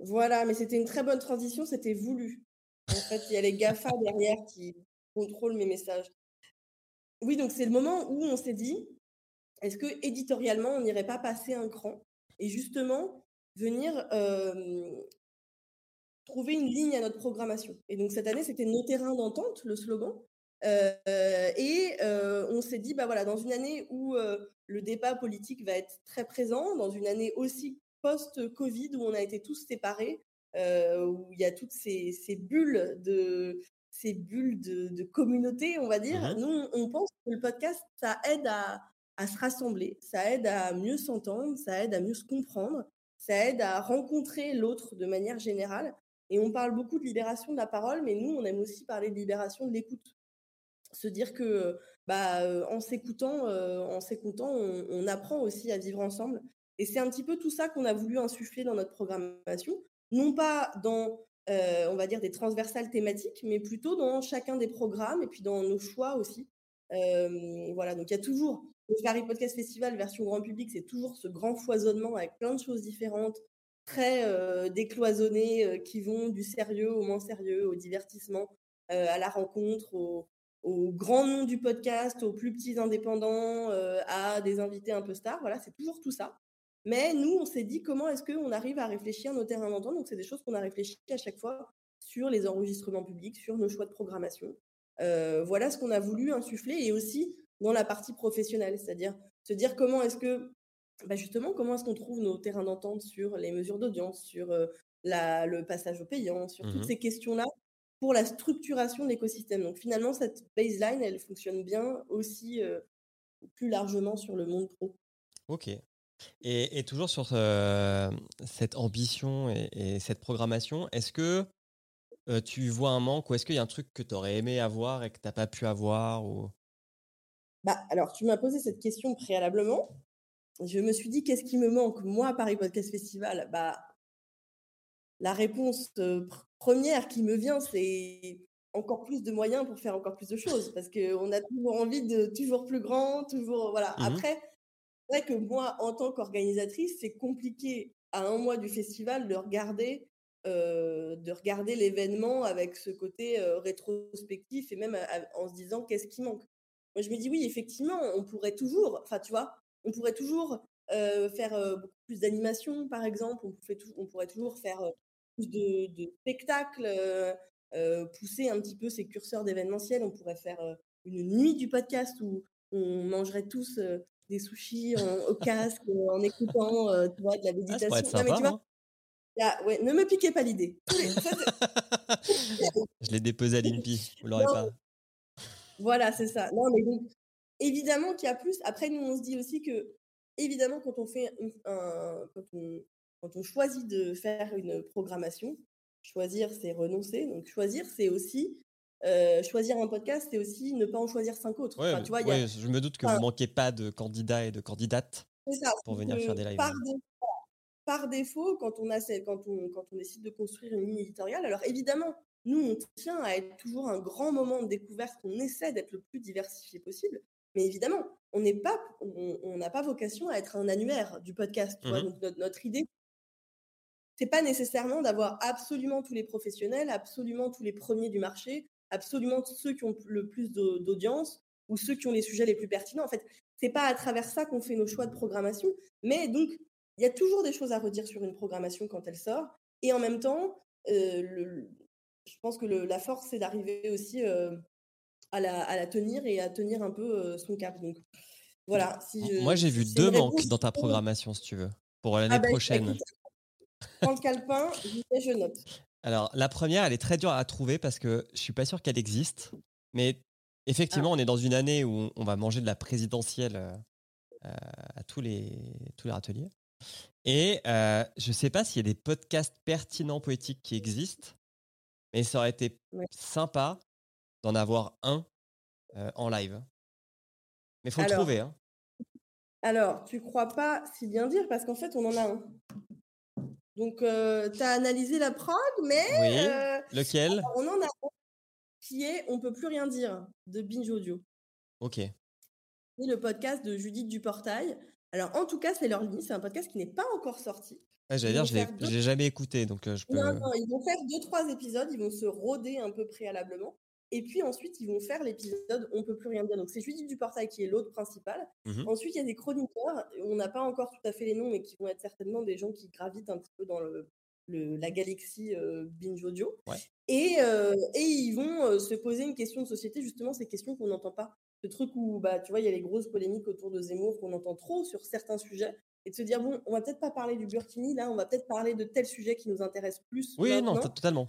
Voilà, mais c'était une très bonne transition, c'était voulu. En fait, il y a les GAFA derrière qui contrôlent mes messages. Oui, donc c'est le moment où on s'est dit est-ce que éditorialement, on n'irait pas passer un cran et justement venir trouver une ligne à notre programmation Et donc cette année, c'était nos terrains d'entente, le slogan. et on s'est dit, bah voilà, dans une année où le débat politique va être très présent, dans une année aussi post-Covid où on a été tous séparés, où il y a toutes ces, bulles de ces bulles de, communauté, on va dire. Mmh Nous, on pense que le podcast, ça aide à, à se rassembler, ça aide à mieux s'entendre, ça aide à mieux se comprendre, ça aide à rencontrer l'autre de manière générale. Et on parle beaucoup de libération de la parole, mais nous, on aime aussi parler de libération de l'écoute. Se dire que, bah, en s'écoutant, en s'écoutant, on, apprend aussi à vivre ensemble. Et c'est un petit peu tout ça qu'on a voulu insuffler dans notre programmation, non pas dans, on va dire, des transversales thématiques, mais plutôt dans chacun des programmes et puis dans nos choix aussi. voilà, donc il y a toujours le Paris Podcast Festival version grand public, c'est toujours ce grand foisonnement avec plein de choses différentes, très euh, décloisonnées, euh, qui vont du sérieux au moins sérieux, au divertissement, euh, à la rencontre, au, grand nom du podcast, aux plus petits indépendants, à des invités un peu stars. Voilà, c'est toujours tout ça. Mais nous, on s'est dit comment est-ce qu'on arrive à réfléchir nos terrains d'entente. Donc, c'est des choses qu'on a réfléchi à chaque fois sur les enregistrements publics, sur nos choix de programmation. voilà ce qu'on a voulu insuffler et aussi dans la partie professionnelle, c'est-à-dire se dire comment est-ce que, bah justement, comment est-ce qu'on trouve nos terrains d'entente sur les mesures d'audience, sur la, le passage au payant, sur toutes mmh ces questions-là pour la structuration de l'écosystème? Donc finalement, cette baseline, elle fonctionne bien aussi plus largement sur le monde pro. Ok. Et, et toujours sur cette ambition et, et cette programmation, est-ce que tu vois un manque ou est-ce qu'il y a un truc que tu aurais aimé avoir et que tu n'as pas pu avoir ou... Bah, alors, tu m'as posé cette question préalablement. Je me suis dit, qu'est-ce qui me manque, moi, à Paris Podcast Festival bah, La réponse première qui me vient, c'est encore plus de moyens pour faire encore plus de choses parce qu'on a toujours envie de toujours plus grand, toujours. Voilà. Mmh Après, c'est vrai que moi, en tant qu'organisatrice, c'est compliqué à un mois du festival de regarder de regarder l'événement avec ce côté rétrospectif et même en se disant qu'est-ce qui manque? Moi, je me dis oui, effectivement, on pourrait toujours, enfin, tu vois, on pourrait toujours faire beaucoup plus d'animation, par exemple, on, on, pourrait toujours faire plus de, de spectacles, pousser un petit peu ces curseurs d'événementiel, on pourrait faire une nuit du podcast où on mangerait tous des sushis au casque en écoutant tu vois, de la ah, méditation. Hein. Ouais, ne me piquez pas l'idée. je l'ai déposé à l'INPI, vous l'aurez pas. Voilà, c'est ça. Non, mais donc, évidemment qu'il y a plus. Après, nous, on se dit aussi que, évidemment, quand on fait un, quand, on, quand on choisit de faire une programmation, choisir, c'est renoncer. Donc, choisir, c'est aussi euh, choisir un podcast, c'est aussi ne pas en choisir cinq autres. tu vois, je me doute que vous ne manquez pas de candidats et de candidates pour venir faire des lives par défaut, quand on, a, quand, on, quand on décide de construire une ligne éditoriale, alors évidemment, nous, on tient à être toujours un grand moment de découverte, qu'on essaie d'être le plus diversifié possible. Mais évidemment, on n'est pas, on n'a pas vocation à être un annuaire du podcast. Mmh Donc notre, notre idée, c'est pas nécessairement d'avoir absolument tous les professionnels, absolument tous les premiers du marché, absolument ceux qui ont le plus d'audience ou ceux qui ont les sujets les plus pertinents. En fait, c'est pas à travers ça qu'on fait nos choix de programmation, mais donc il y a toujours des choses à redire sur une programmation quand elle sort. Et en même temps, euh, je pense que la force, c'est d'arriver aussi euh, à, la, tenir et à tenir un peu euh, son cap. Donc, voilà. Moi, j'ai vu deux manques dans ta programmation, si tu veux, pour l'année ah bah, prochaine. Prends le calepin, je note. Alors, la première, elle est très dure à trouver parce que je suis pas sûr qu'elle existe. Mais effectivement, ah. on est dans une année où on va manger de la présidentielle à tous les, tous les râteliers. Et euh, je ne sais pas s'il y a des podcasts pertinents poétiques qui existent, mais ça aurait été sympa d'en avoir un euh, en live. Mais il faut le trouver. Hein. Alors, tu crois pas si bien dire, parce qu'en fait, on en a un. Donc, euh, tu as analysé la prog, mais. Oui. Lequel? On en a un qui est On peut plus rien dire de Binge Audio. Ok. Et le podcast de Judith Duportail. Alors, en tout cas, c'est leur ligne. C'est un podcast qui n'est pas encore sorti. J'allais dire, je ne l'ai jamais écouté, donc je peux. Non, non, ils vont faire deux, trois épisodes. Ils vont se roder un peu préalablement. Et puis ensuite, ils vont faire l'épisode On peut plus rien dire. Donc, c'est Judith Duportail qui est l'autre principal. Mmh ensuite, il y a des chroniqueurs. On n'a pas encore tout à fait les noms, mais qui vont être certainement des gens qui gravitent un petit peu dans le, la galaxie binge audio. Et, et, ils vont se poser une question de société, justement, ces questions qu'on n'entend pas ce truc où, bah, tu vois, il y a les grosses polémiques autour de Zemmour qu'on entend trop sur certains sujets, et de se dire, bon, on va peut-être pas parler du Burkini, là, on va peut-être parler de tel sujet qui nous intéresse plus. Oui, non, totalement.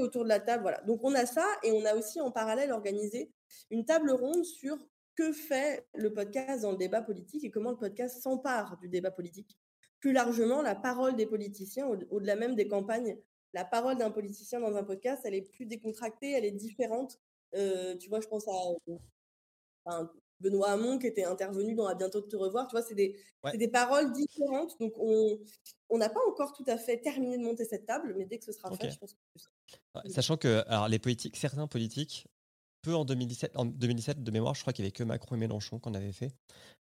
Autour de la table, voilà. Donc, on a ça, et on a aussi en parallèle organisé une table ronde sur que fait le podcast dans le débat politique et comment le podcast s'empare du débat politique. Plus largement, la parole des politiciens, au-delà même des campagnes, la parole d'un politicien dans un podcast, elle est plus décontractée, elle est différente. Euh, tu vois, je pense à Benoît Hamon qui était intervenu dans À bientôt de te revoir. Tu vois, c'est des, des, paroles différentes. Donc, on n'a pas encore tout à fait terminé de monter cette table, mais dès que ce sera fait, je pense que. sachant que alors, les politiques, certains politiques, peu en 2017, en 2017 de mémoire, je crois qu'il n'y avait que Macron et Mélenchon qu'on avait fait.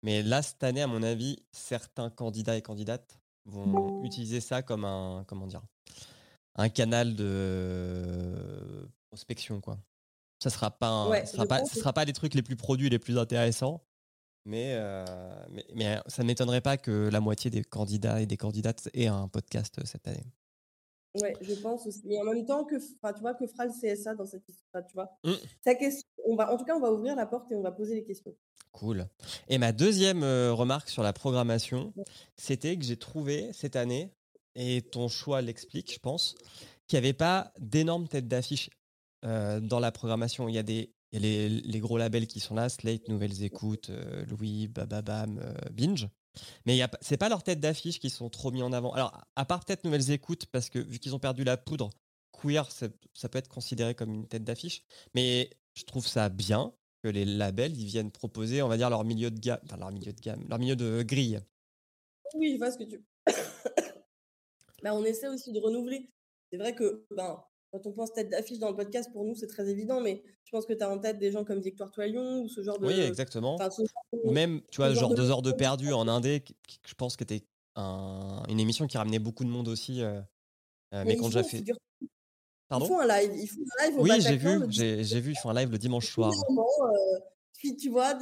Mais là, cette année, à mon avis, certains candidats et candidates vont utiliser ça comme un, comment dire, un canal de prospection, quoi. Ça sera pas, sera pas, sera pas des trucs les plus produits, les plus intéressants. Mais, euh, mais, mais, ça ne m'étonnerait pas que la moitié des candidats et des candidates aient un podcast cette année. Oui, je pense aussi. Et en même temps, que, tu vois, que fera le CSA dans cette histoire, tu vois mmh. question, on va, En tout cas, on va ouvrir la porte et on va poser les questions. Cool. Et ma deuxième euh, remarque sur la programmation, c'était que j'ai trouvé cette année, et ton choix l'explique, je pense, qu'il n'y avait pas d'énormes têtes d'affiche euh, dans la programmation. Il y a, des, les, gros labels qui sont là, Slate, Nouvelles Écoutes, euh, Louis, Bababam, euh, Binge. Mais ce n'est pas leurs têtes d'affiche qui sont trop mis en avant. Alors, à part peut-être Nouvelles Écoutes, parce que vu qu'ils ont perdu la poudre, Queer, ça, peut être considéré comme une tête d'affiche. Mais je trouve ça bien. que les labels ils viennent proposer, on va dire, leur milieu de gamme, enfin leur milieu de gamme, leur milieu de grille. Oui, je vois ce que tu. bah, on essaie aussi de renouveler. C'est vrai que ben, quand on pense tête d'affiche dans le podcast, pour nous, c'est très évident, mais je pense que tu as en tête des gens comme Victoire Toilion ou ce genre de. Oui, exactement. Ou même, tu vois, genre deux heures de perdu en Indé, je pense que c'était une émission qui ramenait beaucoup de monde aussi. Euh, euh, mais, quand j'ai fait. Pardon ils font un live. Ils font un live oui, j'ai vu, j'ai vu, ils font un live le dimanche soir. Euh, puis tu vois,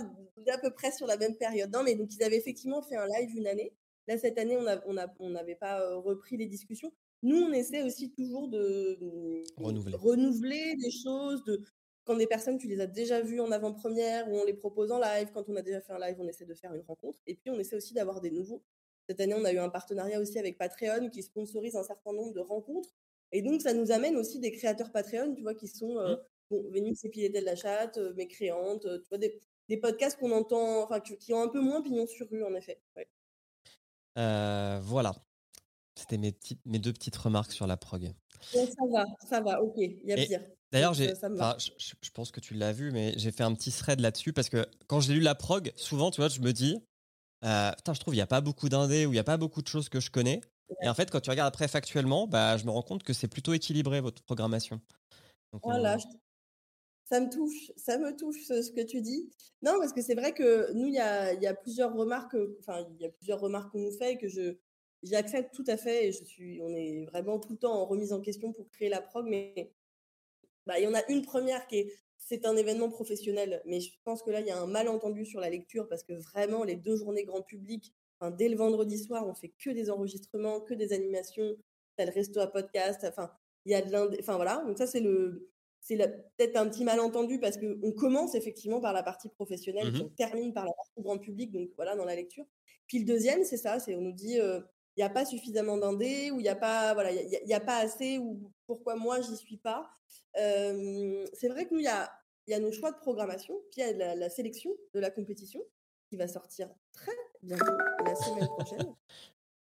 à peu près sur la même période. Non, mais donc ils avaient effectivement fait un live une année. Là, cette année, on n'avait on a, on pas repris les discussions. Nous, on essaie aussi toujours de mmh, renouveler, renouveler des choses, de quand des personnes, tu les as déjà vues en avant-première ou on les propose en live. Quand on a déjà fait un live, on essaie de faire une rencontre. Et puis, on essaie aussi d'avoir des nouveaux. Cette année, on a eu un partenariat aussi avec Patreon qui sponsorise un certain nombre de rencontres. Et donc, ça nous amène aussi des créateurs Patreon, tu vois, qui sont euh, mmh. bon, Vénus et de la chatte, euh, Mécréante, euh, tu vois, des, des podcasts qu'on entend, enfin, qui, ont un peu moins pignon sur rue, en effet. voilà. C'était mes, mes deux petites remarques sur la prog. ça va, ça va, ok, il y a pire. D'ailleurs, j'ai, je, je, pense que tu l'as vu, mais j'ai fait un petit thread là-dessus parce que quand j'ai lu la prog, souvent, tu vois, je me dis, euh, putain, je trouve il n'y a pas beaucoup d'indés ou il n'y a pas beaucoup de choses que je connais. Et en fait, quand tu regardes après factuellement, bah, je me rends compte que c'est plutôt équilibré votre programmation. voilà, ça me touche, ça me touche ce, que tu dis. Non, parce que c'est vrai que nous, il y a, y a, plusieurs remarques, enfin, il y a plusieurs remarques qu'on nous fait que je j'accepte tout à fait et je suis, on est vraiment tout le temps en remise en question pour créer la prog, mais bah, il y en a une première qui est c'est un événement professionnel, mais je pense que là, il y a un malentendu sur la lecture parce que vraiment, les deux journées grand public, dès le vendredi soir, on fait que des enregistrements, que des animations, t'as le resto à podcast, enfin, il y a de l'indé, enfin voilà. Donc ça, c'est le, c'est peut-être un petit malentendu parce qu'on commence effectivement par la partie professionnelle, mmh on termine par la partie grand public, donc voilà, dans la lecture. Puis le deuxième, c'est ça, c'est on nous dit, euh, il n'y a pas suffisamment d'indés ou il n'y a pas voilà il y, a pas assez ou pourquoi moi j'y suis pas. C'est vrai que nous il y a il y a nos choix de programmation puis il y a la, sélection de la compétition qui va sortir très bientôt la semaine prochaine.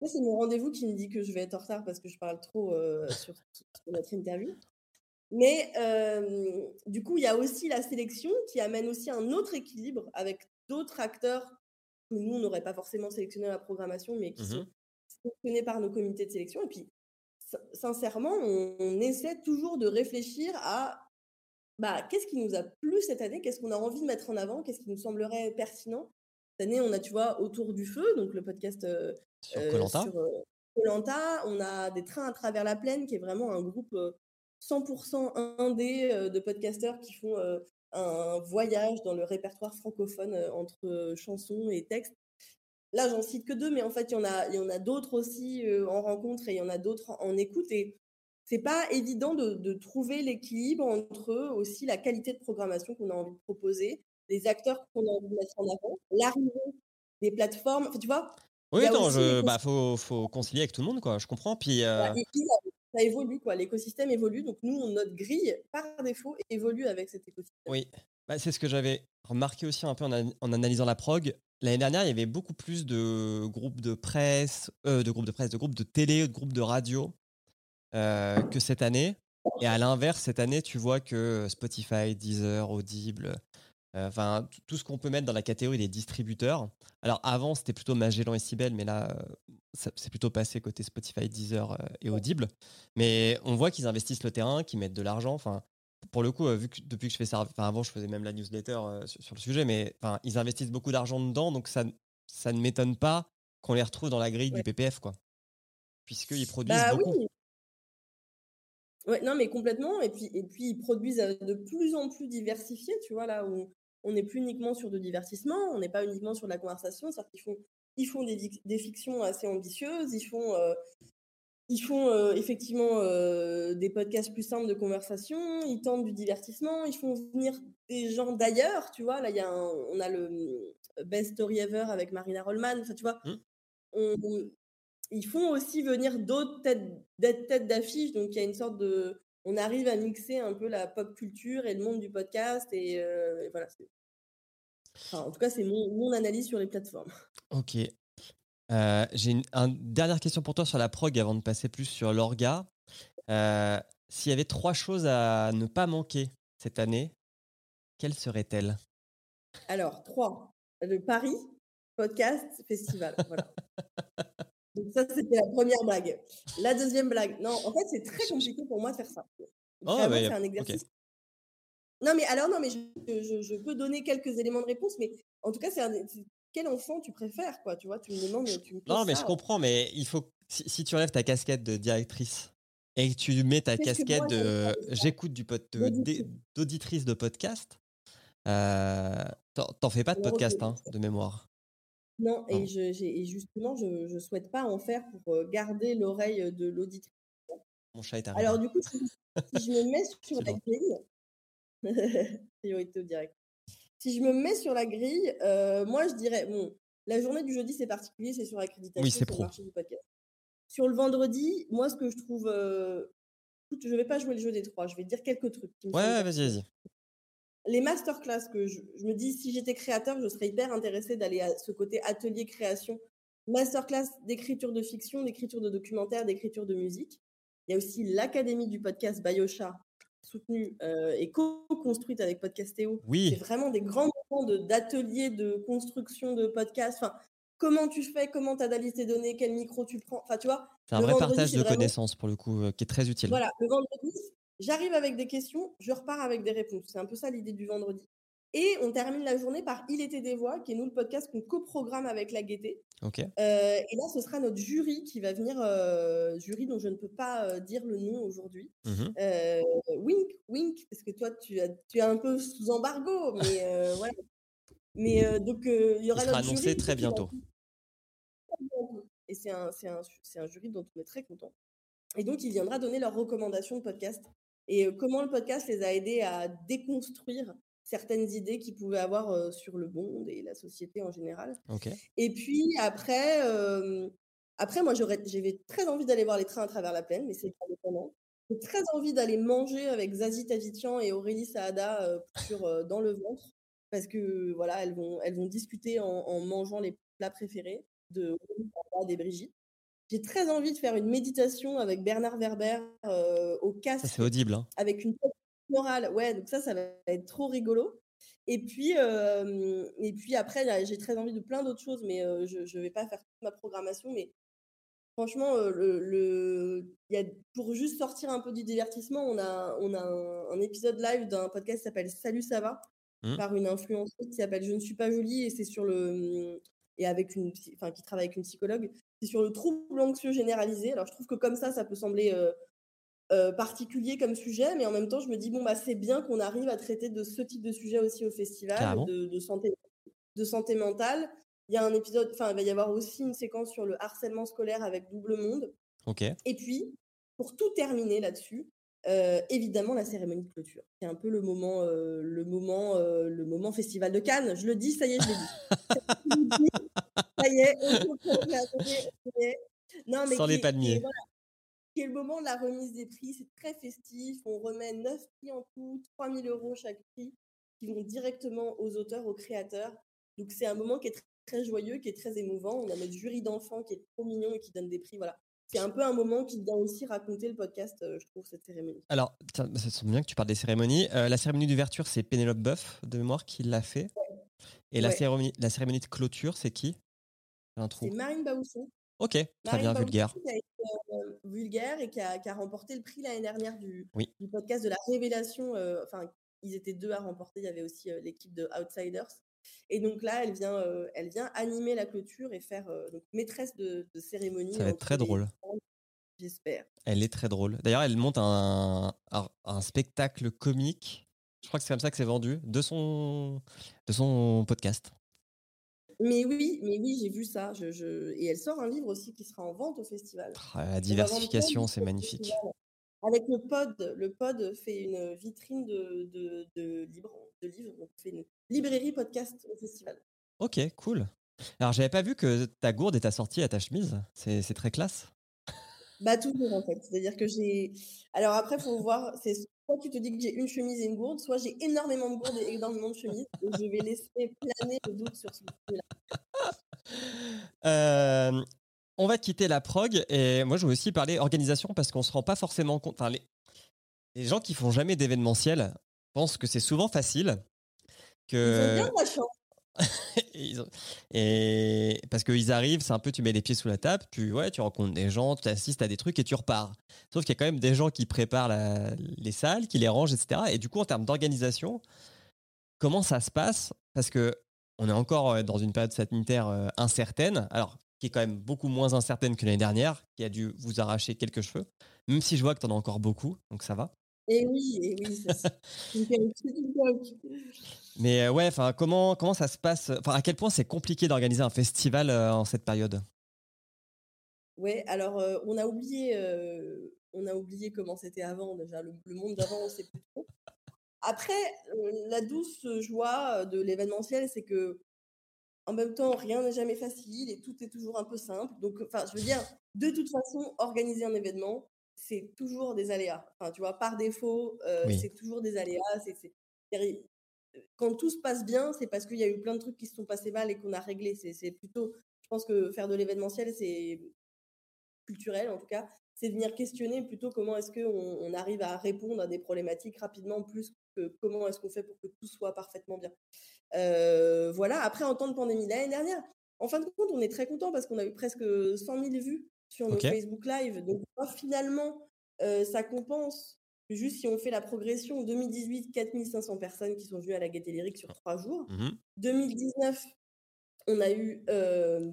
C'est mon rendez-vous qui me dit que je vais être en retard parce que je parle trop sur, notre interview. Mais du coup il y a aussi la sélection qui amène aussi un autre équilibre avec d'autres acteurs que nous on n'aurait pas forcément sélectionné la programmation mais qui mmh sont sélectionnés par nos comités de sélection. Et puis, sincèrement, on, essaie toujours de réfléchir à bah, qu'est-ce qui nous a plu cette année, qu'est-ce qu'on a envie de mettre en avant, qu'est-ce qui nous semblerait pertinent. Cette année, on a, tu vois, Autour du Feu, donc le podcast euh, sur euh, Colanta. Euh, on a des trains à travers la plaine, qui est vraiment un groupe 100% indé de podcasteurs qui font un voyage dans le répertoire francophone entre chansons et textes Là, j'en cite que deux, mais en fait, il y en a, il y en a d'autres aussi euh, en rencontre et il y en a d'autres en, écoute. Et c'est pas évident de, trouver l'équilibre entre aussi la qualité de programmation qu'on a envie de proposer, les acteurs qu'on a envie de mettre en avant, l'arrivée des plateformes. tu vois Oui, attends, je, bah, faut, faut, concilier avec tout le monde, quoi. Je comprends. Puis, euh ça évolue, quoi. L'écosystème évolue. Donc, nous, notre grille, par défaut, évolue avec cet écosystème. Oui. Bah, c'est ce que j'avais remarqué aussi un peu en analysant la prog. L'année dernière, il y avait beaucoup plus de groupes de presse, euh, de groupes de presse, de groupes de télé, de groupes de radio euh, que cette année. Et à l'inverse, cette année, tu vois que Spotify, Deezer, Audible, euh, enfin tout ce qu'on peut mettre dans la catégorie des distributeurs. Alors avant, c'était plutôt Magellan et Sibel, mais là, c'est plutôt passé côté Spotify, Deezer et Audible. Mais on voit qu'ils investissent le terrain, qu'ils mettent de l'argent. Enfin, pour le coup, euh, vu que depuis que je fais ça, enfin avant je faisais même la newsletter euh, sur, le sujet, mais enfin ils investissent beaucoup d'argent dedans, donc ça, ça ne m'étonne pas qu'on les retrouve dans la grille du PPF, quoi, puisqu'ils produisent bah beaucoup. Oui. Ouais, non, mais complètement. Et puis, et puis, ils produisent euh, de plus en plus diversifiés, tu vois, là où on n'est plus uniquement sur de divertissement, on n'est pas uniquement sur de la conversation. C'est-à-dire qu'ils font, ils font des, des, fictions assez ambitieuses, ils font, ils font euh, effectivement euh, des podcasts plus simples de conversation, ils tentent du divertissement, ils font venir des gens d'ailleurs, tu vois. Là, y a on a le euh, Best Story Ever avec Marina Rollman, enfin, tu vois. Mmh. ils font aussi venir d'autres têtes, têtes d'affiche, donc il y a une sorte de. On arrive à mixer un peu la pop culture et le monde du podcast, et, voilà. en tout cas, c'est mon, mon analyse sur les plateformes. Ok. Euh, j'ai une, dernière question pour toi sur la prog avant de passer plus sur l'orga. Euh, s'il y avait trois choses à ne pas manquer cette année, quelles seraient-elles? Alors, trois. Le Paris, podcast, festival. Voilà. Donc ça, c'était la première blague. La deuxième blague. Non, en fait, c'est très compliqué pour moi de faire ça. Oh, c'est un exercice. Non, mais alors, non, mais je, peux donner quelques éléments de réponse, mais en tout cas, c'est quel enfant tu préfères, quoi, tu vois, tu me demandes, tu me Non, mais je comprends, mais il faut, si, tu enlèves ta casquette de directrice et que tu mets ta casquette de j'écoute du pod, d'auditrice? de podcast, euh, t'en fais pas de podcast, hein, de mémoire. Non, et, je, justement, je ne souhaite pas en faire pour euh, garder l'oreille de l'auditrice. Mon chat est arrivé. Alors, du coup, si, je me mets sur la grille, priorité au direct. Si je me mets sur la grille, euh, moi, je dirais, bon, la journée du jeudi, c'est particulier, c'est sur l'accréditation, oui, c'est pro. du podcast. Sur le vendredi, moi, ce que je trouve. Euh, je ne vais pas jouer le jeu des trois, je vais dire quelques trucs. ouais, vas-y, vas-y les masterclass que je, me dis, si j'étais créateur, je serais hyper intéressée d'aller à ce côté atelier création. Masterclass d'écriture de fiction, d'écriture de documentaire, d'écriture de musique. Il y a aussi l'Académie du podcast Biosha, soutenue euh, et co-construite avec Podcastéo. Oui. C'est vraiment des grands moments d'ateliers de, construction de podcasts. Enfin, comment tu fais, comment tu analyses tes données, quel micro tu prends. Enfin, tu vois. C'est un vrai partage de connaissances pour le coup, euh, qui est très utile. Voilà, le vendredi, J'arrive avec des questions, je repars avec des réponses. C'est un peu ça l'idée du vendredi. Et on termine la journée par Il était des voix, qui est nous le podcast qu'on coprogramme avec la Gaieté. Ok. Euh, et là, ce sera notre jury qui va venir, euh, jury dont je ne peux pas euh, dire le nom aujourd'hui. Mhm. wink, wink, parce que toi, tu, as, tu es un peu sous embargo, mais voilà. Mais donc, il y aura il sera annoncé très bientôt. Et c'est un, un, un jury dont on est très content. Et donc, il viendra donner leurs recommandations de podcast et comment le podcast les a aidés à déconstruire certaines idées qu'ils pouvaient avoir euh, sur le monde et la société en général. Et puis après, euh, après moi j'avais très envie d'aller voir les trains à travers la plaine, mais c'est indépendant. J'ai très envie d'aller manger avec Zazie Tavitian et Aurélie Saada sur dans le ventre parce que voilà, elles vont elles vont discuter en, mangeant les plats préférés de Aurélie et Brigitte. J'ai très envie de faire une méditation avec Bernard Werber euh, au casque. c'est audible. Hein. Avec une morale. Ouais, donc ça, ça va être trop rigolo. Et puis, euh, et puis après, j'ai très envie de plein d'autres choses, mais euh, je ne vais pas faire toute ma programmation. Mais franchement, le, le y a, pour juste sortir un peu du divertissement, on a, on a un, épisode live d'un podcast qui s'appelle Salut, ça va? Mmh. par une influenceuse qui s'appelle Je ne suis pas jolie et c'est sur le et avec une, enfin, qui travaille avec une psychologue, c'est sur le trouble anxieux généralisé. Alors, je trouve que comme ça, ça peut sembler euh, euh, particulier comme sujet, mais en même temps, je me dis, bon, bah, c'est bien qu'on arrive à traiter de ce type de sujet aussi au festival, de, santé, de santé mentale. Il y a un épisode, enfin, il va y avoir aussi une séquence sur le harcèlement scolaire avec Double Monde. Ok. Et puis, pour tout terminer là-dessus, euh, évidemment la cérémonie de clôture. C'est un peu le moment, le moment, le moment festival de Cannes. Je le dis, ça y est, je l'ai dit. Ça y est, Non, mais Sans les palmiers. C'est le moment de la remise des prix. C'est très festif. On remet 9 prix en tout, 3000 euros chaque prix, qui vont directement aux auteurs, aux créateurs. Donc, c'est un moment qui est très, joyeux, qui est très émouvant. On a notre jury d'enfants qui est trop mignon et qui donne des prix. Voilà. C'est un peu un moment qui vient aussi raconter le podcast, euh, je trouve, cette cérémonie. Alors, ça semble bien que tu parles des cérémonies. Euh, la cérémonie d'ouverture, c'est Pénélope Boeuf, de mémoire, qui l'a fait. Et la, cérémonie, la cérémonie de clôture, c'est qui? C'est Marine Baousson. Ok, très bien, vulgaire. Qui a été, euh, vulgaire et qui a, qui a, remporté le prix l'année dernière du, du, podcast de la révélation. Euh, enfin, ils étaient deux à remporter. Il y avait aussi euh, l'équipe de Outsiders. Et donc là, elle vient, elle vient animer la clôture et faire donc, maîtresse de, cérémonie. Ça va être très drôle. J'espère. Elle est très drôle. D'ailleurs, elle monte un, un, un, spectacle comique. Je crois que c'est comme ça que c'est vendu de son, de son podcast. Mais oui, mais oui, j'ai vu ça. Je, Et elle sort un livre aussi qui sera en vente au festival. Ah, la diversification, c'est magnifique. Avec le pod, le pod fait une vitrine de, de, de, livres, de livres. On fait une librairie podcast au festival. Ok, cool. Alors, j'avais pas vu que ta gourde est assortie à ta chemise. C'est très classe. Bah toujours en fait. C'est-à-dire que j'ai. Alors après, faut voir. C'est soit tu te dis que j'ai une chemise et une gourde, soit j'ai énormément de gourdes et énormément de chemises. Et je vais laisser planer le doute sur ce sujet-là. Euh, on va quitter la prog et moi je veux aussi parler organisation parce qu'on se rend pas forcément compte. Enfin, les, les gens qui font jamais d'événementiel pensent que c'est souvent facile que. Ils ont bien de la chance. et parce qu'ils arrivent, c'est un peu tu mets les pieds sous la table, tu ouais, tu rencontres des gens, tu assistes à des trucs et tu repars. Sauf qu'il y a quand même des gens qui préparent les salles, qui les rangent, etc. Et du coup, en termes d'organisation, comment ça se passe? Parce que on est encore dans une période sanitaire euh, incertaine, alors qui est quand même beaucoup moins incertaine que l'année dernière, qui a dû vous arracher quelques cheveux, même si je vois que tu en as encore beaucoup, donc ça va. Et oui, et oui, c'est Mais euh, ouais, enfin, comment comment ça se passe Enfin, à quel point c'est compliqué d'organiser un festival en cette période? Ouais, alors on a oublié, on a oublié comment c'était avant déjà. Le, le monde d'avant, on sait plus trop. Après, la douce joie de l'événementiel, c'est que en même temps, rien n'est jamais facile et tout est toujours un peu simple. Donc, enfin, je veux dire, de toute façon, organiser un événement, c'est toujours des aléas. Enfin, tu vois, par défaut, c'est toujours des aléas. Quand tout se passe bien, c'est parce qu'il y a eu plein de trucs qui se sont passés mal et qu'on a réglé. C'est plutôt, je pense que faire de l'événementiel, c'est culturel en tout cas, c'est venir questionner plutôt comment est-ce qu'on on arrive à répondre à des problématiques rapidement plus que comment est-ce qu'on fait pour que tout soit parfaitement bien. Euh, voilà, après en temps de pandémie, l'année dernière, en fin de compte, on est très content parce qu'on a eu presque 100 000 vues sur nos Facebook Live. Donc finalement, euh, ça compense juste si on fait la progression. 2018, 4500 personnes qui sont venues à la Gaîté Lyrique sur trois jours. 2019, mmh on a eu euh,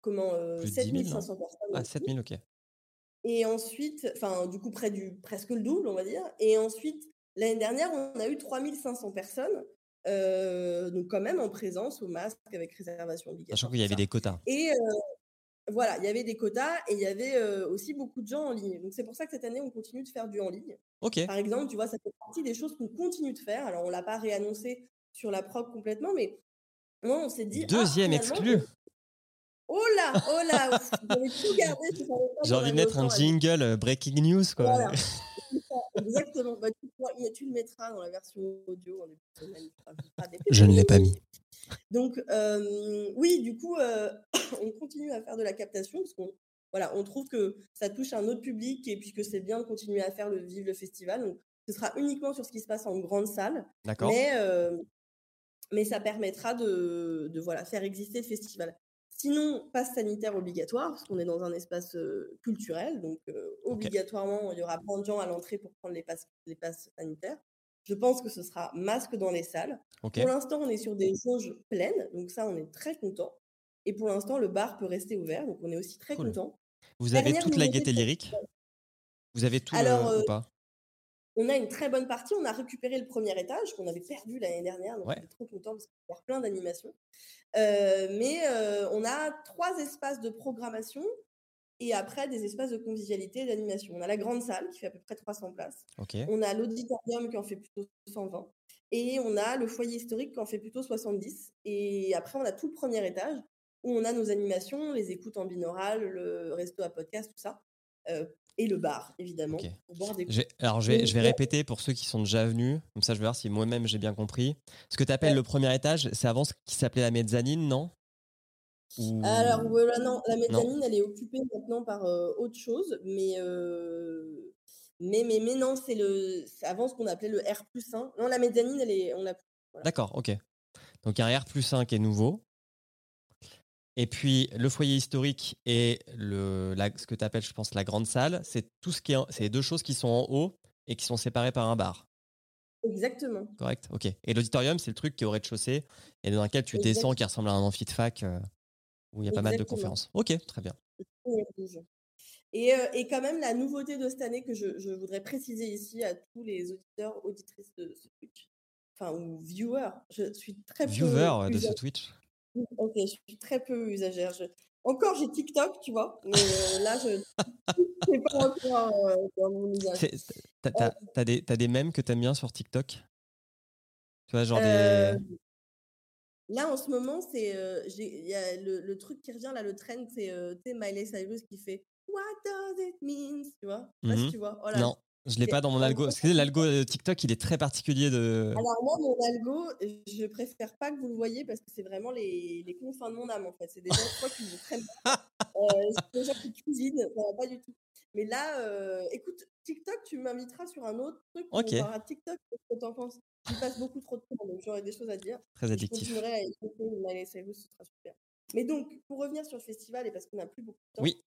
comment 7500 personnes. Ah, 7000, ok. Et ensuite, enfin, du coup, près du, presque le double, on va dire. Et ensuite, l'année dernière, on a eu 3500 personnes. Euh, donc, quand même en présence au masque avec réservation obligatoire. Sachant qu'il y avait des quotas. Et euh, voilà, il y avait des quotas et il y avait euh, aussi beaucoup de gens en ligne. Donc, c'est pour ça que cette année, on continue de faire du en ligne. Ok. Par exemple, tu vois, ça fait partie des choses qu'on continue de faire. Alors, on l'a pas réannoncé sur la prog complètement, mais moi, on s'est dit. Ah, Deuxième exclu. Oh là, oh là, tout gardé. J'ai envie de mettre un jingle euh, breaking news, quoi. Voilà. Exactement. Bah, tu, le mettras dans la version audio Je ne l'ai pas mis. Donc, euh, oui, du coup, euh, on continue à faire de la captation parce qu'on voilà, on trouve que ça touche un autre public et puis que c'est bien de continuer à faire le vivre le festival. Donc, ce sera uniquement sur ce qui se passe en grande salle. D'accord. Mais, mais ça permettra de, de, voilà, faire exister le festival. Sinon, passe sanitaire obligatoire, parce qu'on est dans un espace culturel, donc obligatoirement, il y aura plein de gens à l'entrée pour prendre les passes, les passes sanitaires. Je pense que ce sera masque dans les salles. Pour l'instant, on est sur des jauges pleines, donc ça, on est très content. Et pour l'instant, le bar peut rester ouvert, donc on est aussi très content. Vous avez toute la gaieté lyrique? Vous avez tout Alors, ou pas? on a une très bonne partie. On a récupéré le premier étage qu'on avait perdu l'année dernière. Donc, on est trop content parce a plein d'animations. Euh, mais euh, on a trois espaces de programmation et après des espaces de convivialité et d'animation. On a la grande salle qui fait à peu près 300 places. On a l'auditorium qui en fait plutôt 120. Et on a le foyer historique qui en fait plutôt 70. Et après, on a tout le premier étage où on a nos animations, les écoutes en binaural, le resto à podcast, tout ça. Euh, et le bar, évidemment. alors, je vais, je vais répéter pour ceux qui sont déjà venus, comme ça je vais voir si moi-même j'ai bien compris. Ce que tu appelles le premier étage, c'est avant ce qui s'appelait la mezzanine, non? Alors, voilà, non, la mezzanine, elle est occupée maintenant par euh, autre chose, mais, euh, mais, mais, mais non, c'est le, avant ce qu'on appelait le R plus 1. Non, la mezzanine, elle est, on a. D'accord, ok. Donc, un R plus 1 qui est nouveau. Et puis le foyer historique et le, ce que tu appelles, je pense, la grande salle, c'est tout ce qui est, c'est deux choses qui sont en haut et qui sont séparées par un bar. Exactement. Correct, ok. Et l'auditorium, c'est le truc qui est au rez-de-chaussée et dans lequel tu descends, qui ressemble à un amphi de fac euh, où il y a pas mal de conférences. Ok, très bien. Et, euh, et, quand même, la nouveauté de cette année que je, je, voudrais préciser ici à tous les auditeurs, auditrices de ce Twitch, enfin, ou viewers, je suis très Viewer de ce Twitch Ok, je suis très peu usagère. Encore, j'ai TikTok, tu vois, mais euh, là, je ne pas encore euh, dans mon usage. T'as as, des, as des mèmes que t'aimes bien sur TikTok? Tu vois, genre des. Euh, là, en ce moment, c'est y a le, le, truc qui revient, là, le trend, c'est Miley Cyrus qui fait What does it mean Tu vois? Si mmh tu vois. Oh là, non. Je l'ai pas dans mon algo. Parce que l'algo euh, TikTok, il est très particulier de. Alors moi, mon algo, je préfère pas que vous le voyez parce que c'est vraiment les, les confins de mon âme en fait. C'est des gens, je crois, qui très bien. Euh, c'est des gens qui cuisinent, ça va pas du tout. Mais là, écoute, TikTok, tu m'inviteras sur un autre truc. Ok. On parlera TikTok, qu'est-ce que t'en penses? J'y passe beaucoup trop de temps, donc j'aurai des choses à dire. Très Je addictif. continuerai à écouter Miley Cyrus, ce sera super. Mais donc, pour revenir sur le festival, et parce qu'on n'a plus beaucoup de temps, Oui.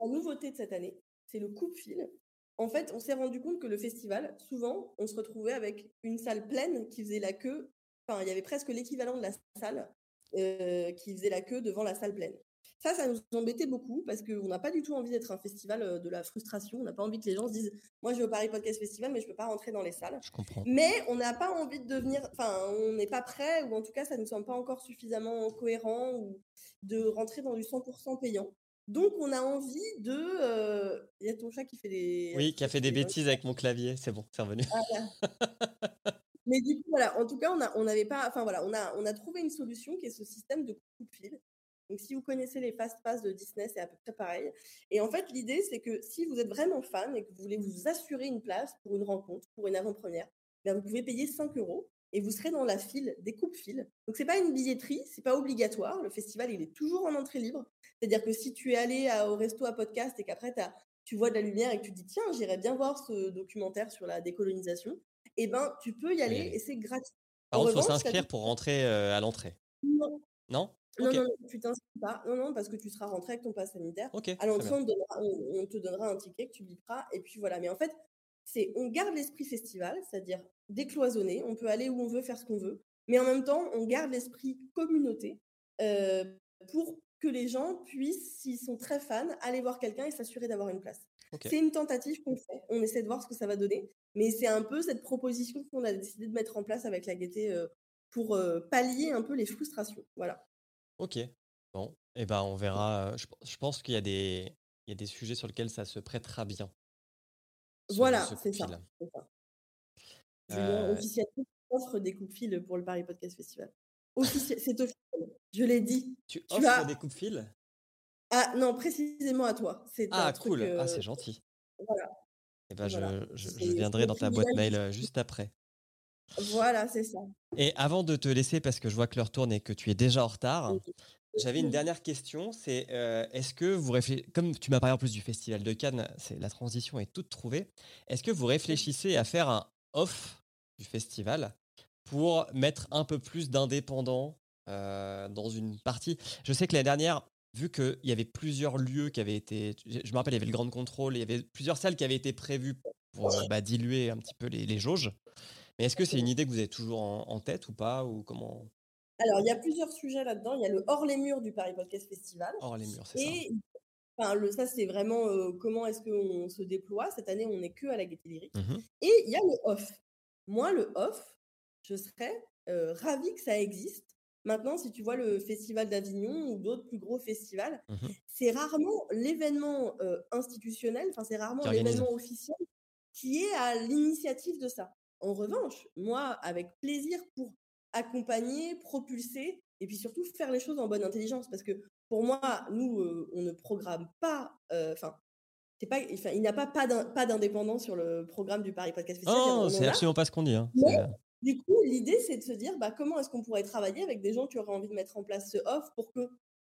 la nouveauté de cette année, c'est le coupe-fil. En fait, on s'est rendu compte que le festival, souvent, on se retrouvait avec une salle pleine qui faisait la queue. Enfin, il y avait presque l'équivalent de la salle euh, qui faisait la queue devant la salle pleine. Ça, ça nous embêtait beaucoup parce qu'on n'a pas du tout envie d'être un festival euh, de la frustration. On n'a pas envie que les gens se disent Moi, je vais au Paris Podcast Festival, mais je ne peux pas rentrer dans les salles. Je comprends. Mais on n'a pas envie de devenir, enfin, on n'est pas prêt, ou en tout cas, ça ne nous semble pas encore suffisamment cohérent ou de rentrer dans du 100% payant. Donc, on a envie de. euh, Il y a ton chat qui fait des. Oui, qui a fait des bêtises avec mon clavier. C'est bon, c'est revenu. Mais du coup, voilà, en tout cas, on n'avait pas. Enfin, voilà, on a, on a trouvé une solution qui est ce système de coupe-fil. Donc, si vous connaissez les fast pass de Disney, c'est à peu près pareil. Et en fait, l'idée, c'est que si vous êtes vraiment fan et que vous voulez vous assurer une place pour une rencontre, pour une avant-première, ben, vous pouvez payer 5 euros et vous serez dans la file des coupes-fils. Donc, c'est pas une billetterie, c'est pas obligatoire. Le festival, il est toujours en entrée libre. C'est-à-dire que si tu es allé à- au resto à podcast et qu'après, tu vois de la lumière et que tu te dis, tiens, j'irais bien voir ce documentaire sur la décolonisation, eh ben, tu peux y aller et c'est gratuit. Par contre, il faut s'inscrire pour rentrer euh, à l'entrée. Non, Non? Non, non, non, tu t'inscris pas. Non, non, parce que tu seras rentré avec ton pass sanitaire. Ok. À l'entrée, on, te donnera- on- on te donnera un ticket que tu biperas. Et puis voilà. Mais en fait, c'est on garde l'esprit festival, c'est-à-dire décloisonné. On peut aller où on veut, faire ce qu'on veut. Mais en même temps, on garde l'esprit communauté euh, pour que les gens puissent, s'ils sont très fans, aller voir quelqu'un et s'assurer d'avoir une place. C'est une tentative qu'on fait. On essaie de voir ce que ça va donner. Mais c'est un peu cette proposition qu'on a décidé de mettre en place avec la gaieté euh, pour euh, pallier un peu les frustrations. Voilà. Ok. Bon. Eh ben, on verra. Je, je pense qu'il y a des, il y a des sujets sur lesquels ça se prêtera bien. Voilà, ce c'est ça. ça. Euh, officiellement, offre des coups de fil pour le Paris Podcast Festival. Offici- c'est officiel. Je l'ai dit. Tu Tu offres as- des coups de fil Ah non, précisément à toi. Ah, truc, cool. euh, Ah, c'est gentil. voilà. Eh ben, je- Voilà. je, viendrai dans ta boîte mail juste après. Voilà, c'est ça. Et avant de te laisser, parce que je vois que l'heure tourne et que tu es déjà en retard, j'avais une dernière question. C'est euh, est-ce que vous réfléchissez, comme tu m'as parlé en plus du Festival de Cannes, c'est la transition est toute trouvée. Est-ce que vous réfléchissez à faire un off du festival pour mettre un peu plus d'indépendants euh, dans une partie? Je sais que l'année dernière, vu qu'il y avait plusieurs lieux qui avaient été, je me rappelle, il y avait le Grand Contrôle, il y avait plusieurs salles qui avaient été prévues pour bah, diluer un petit peu les, les jauges. Mais est-ce que c'est une idée que vous avez toujours en, en tête ou pas ou comment? Alors, il y a plusieurs sujets là-dedans. Il y a le hors les murs du Paris Podcast Festival. hors les murs, c'est ça Et enfin, le, ça, c'est vraiment euh, comment est-ce qu'on se déploie. Cette année, on n'est que à la Gaîté Lyrique. Mhm. Et il y a le off. Moi, le off, je serais euh, ravie que ça existe. Maintenant, si tu vois le Festival d'Avignon ou d'autres plus gros festivals, Mhm. c'est rarement l'événement euh, institutionnel, enfin, c'est rarement l'événement officiel qui est à l'initiative de ça. En revanche, moi, avec plaisir pour accompagner, propulser et puis surtout faire les choses en bonne intelligence. Parce que pour moi, nous, euh, on ne programme pas, euh, enfin, c'est pas, enfin, il n'y a pas pas d'in- pas d'indépendance sur le programme du Paris Podcast Festival. On en c'est absolument pas ce qu'on dit. hein. Mais- Du coup, l'idée, c'est de se dire bah, comment est-ce qu'on pourrait travailler avec des gens qui auraient envie de mettre en place ce off pour que,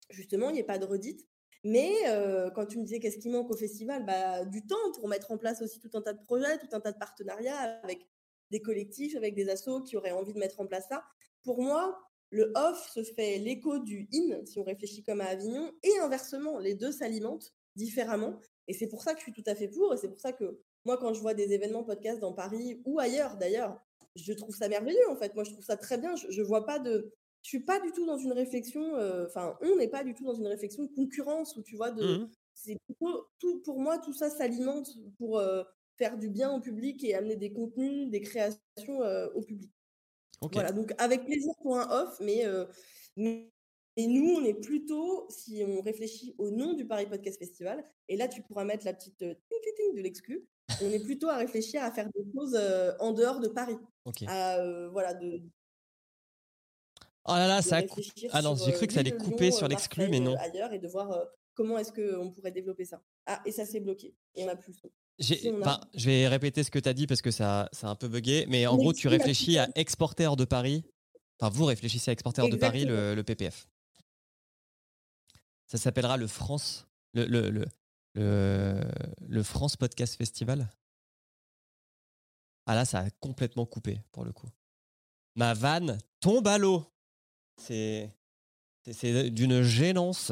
justement, il n'y ait pas de redite. Mais euh, quand tu me disais qu'est-ce qui manque au festival, bah, du temps pour mettre en place aussi tout un tas de projets, tout un tas de partenariats avec des collectifs, avec des assos qui auraient envie de mettre en place ça. Pour moi, le off se fait l'écho du in, si on réfléchit comme à Avignon, et inversement, les deux s'alimentent différemment. Et c'est pour ça que je suis tout à fait pour, et c'est pour ça que moi, quand je vois des événements podcast dans Paris ou ailleurs d'ailleurs, je trouve ça merveilleux en fait. Moi, je trouve ça très bien. Je, je vois pas de, je suis pas du tout dans une réflexion. euh, Enfin, on n'est pas du tout dans une réflexion de concurrence où tu vois de. mhm. C'est tout pour moi, tout ça s'alimente pour euh, faire du bien au public et amener des contenus, des créations euh, au public. Voilà, donc avec plaisir pour un off, mais, euh, mais et nous, on est plutôt, si on réfléchit au nom du Paris Podcast Festival, et là tu pourras mettre la petite euh, ting, ting, de l'exclu, on est plutôt à réfléchir à faire des choses euh, en dehors de Paris. Ok. À, voilà, de, Oh là là, ça a cou- Ah non, j'ai cru que ça allait couper sur l'exclu, mais non. ailleurs, et de voir comment est-ce qu'on pourrait développer ça. Ah, et ça s'est bloqué, et on n'a plus le son. Enfin, je vais répéter ce que tu as dit parce que ça, ça a un peu bugué. Mais en Mais gros, tu réfléchis à exporter hors de Paris. Enfin, vous réfléchissez à exporter hors de Paris le, le PPF. Ça s'appellera le France. Le, le, le- le, France Podcast Festival. Ah là, ça a complètement coupé pour le coup. Ma vanne tombe à l'eau. C'est c'est d'une gênance.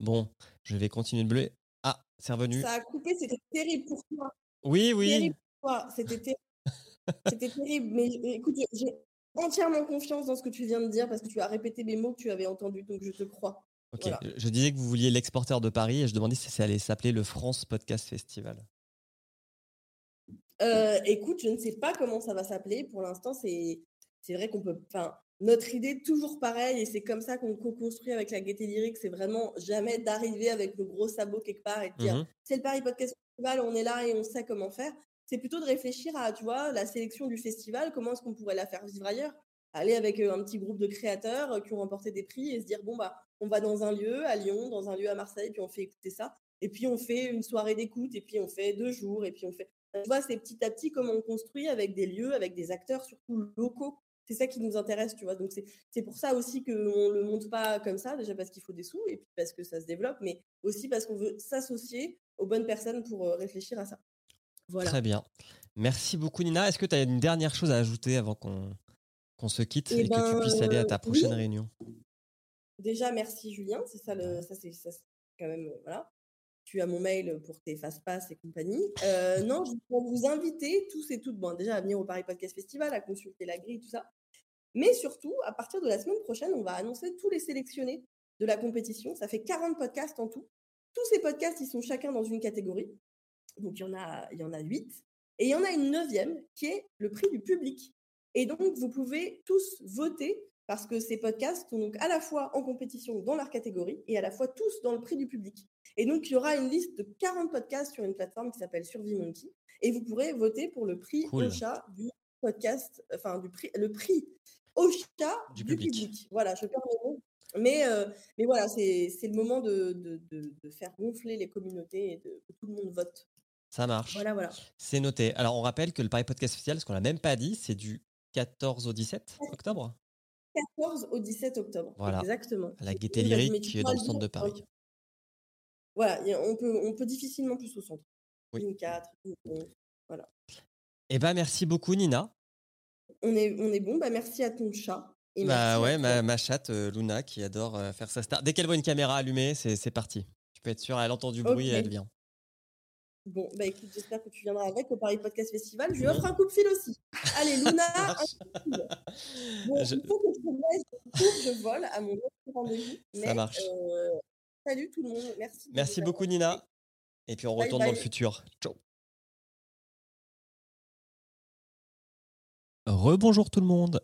Bon, je vais continuer de bleuer. C'est revenu. Ça a coupé, c'était terrible pour toi. Oui, oui. Terrible pour toi, c'était terrible. c'était terrible. Mais écoute, j'ai entièrement confiance dans ce que tu viens de dire parce que tu as répété les mots que tu avais entendus, donc je te crois. Ok, je disais que vous vouliez l'exporteur de Paris et je demandais si ça allait s'appeler le France Podcast Festival. Euh, écoute, je ne sais pas comment ça va s'appeler. Pour l'instant, c'est vrai qu'on peut. Enfin, notre idée, toujours pareil, et c'est comme ça qu'on co-construit avec la Gaieté Lyrique, c'est vraiment jamais d'arriver avec le gros sabot quelque part et de dire mmh c'est le Paris Podcast Festival, on est là et on sait comment faire. C'est plutôt de réfléchir à, tu vois, la sélection du festival, comment est-ce qu'on pourrait la faire vivre ailleurs? Aller avec euh, un petit groupe de créateurs euh, qui ont remporté des prix et se dire, bon, bah, on va dans un lieu à Lyon, dans un lieu à Marseille, puis on fait écouter ça. Et puis on fait une soirée d'écoute, et puis on fait deux jours, et puis on fait. Tu vois, c'est petit à petit comment on construit avec des lieux, avec des acteurs surtout locaux c'est ça qui nous intéresse, tu vois. Donc c'est pour ça aussi qu'on ne le monte pas comme ça, déjà parce qu'il faut des sous et puis parce que ça se développe, mais aussi parce qu'on veut s'associer aux bonnes personnes pour euh, réfléchir à ça. Voilà. Très bien. Merci beaucoup Nina. Est-ce que tu as une dernière chose à ajouter avant qu'on se quitte eh et, que tu ben, puisses aller à ta prochaine réunion? Déjà, merci Julien. C'est ça, le, ça c'est quand même, euh, voilà tu as mon mail pour tes fast-pass et compagnie. Euh, non, je vais vous inviter tous et toutes, bon, déjà à venir au Paris Podcast Festival, à consulter la grille, tout ça. Mais surtout, à partir de la semaine prochaine, on va annoncer tous les sélectionnés de la compétition. Ça fait 40 podcasts en tout. Tous ces podcasts, ils sont chacun dans une catégorie. Donc, il y en a, il y en a 8. Et il y en a une neuvième qui est le prix du public. Et donc, vous pouvez tous voter parce que ces podcasts sont donc à la fois en compétition dans leur catégorie et à la fois tous dans le prix du public. Et donc, il y aura une liste de 40 podcasts sur une plateforme qui s'appelle SurvieMonkey et vous pourrez voter pour le prix Ocha du podcast, enfin, du prix, le prix Ocha du, du public. Voilà, je perds mes mots. Mais, euh, mais voilà, c'est le moment de, de, de, faire gonfler les communautés et de, que tout le monde vote. Ça marche. Voilà, voilà. C'est noté. Alors, on rappelle que le Paris Podcast Officiel, ce qu'on n'a même pas dit, c'est du 14 au 17 octobre? 14 au 17 octobre. Voilà. Exactement. La Gaieté Lyrique qui est dans le centre de Paris. Voilà, on peut, on peut difficilement plus au centre. Oui. Une 4, une 11, voilà. Eh ben, merci beaucoup, Nina. On est, on est bon. Bah, merci à ton chat. Et bah ouais, ma, ma, chatte euh, Luna qui adore euh, faire sa star. Dès qu'elle voit une caméra allumée, c'est parti. Tu peux être sûr, elle entend du bruit et elle vient. Bon, bah écoute, j'espère que tu viendras avec au Paris Podcast Festival. Je lui offre un coup de fil aussi. Allez, Luna, un coup de fil. Bon, je... il faut que je laisse, je vole à mon autre rendez-vous. Ça marche. Euh, salut tout le monde. Merci. Merci beaucoup, Nina. Et puis on retourne dans le futur. Ciao. Rebonjour tout le monde.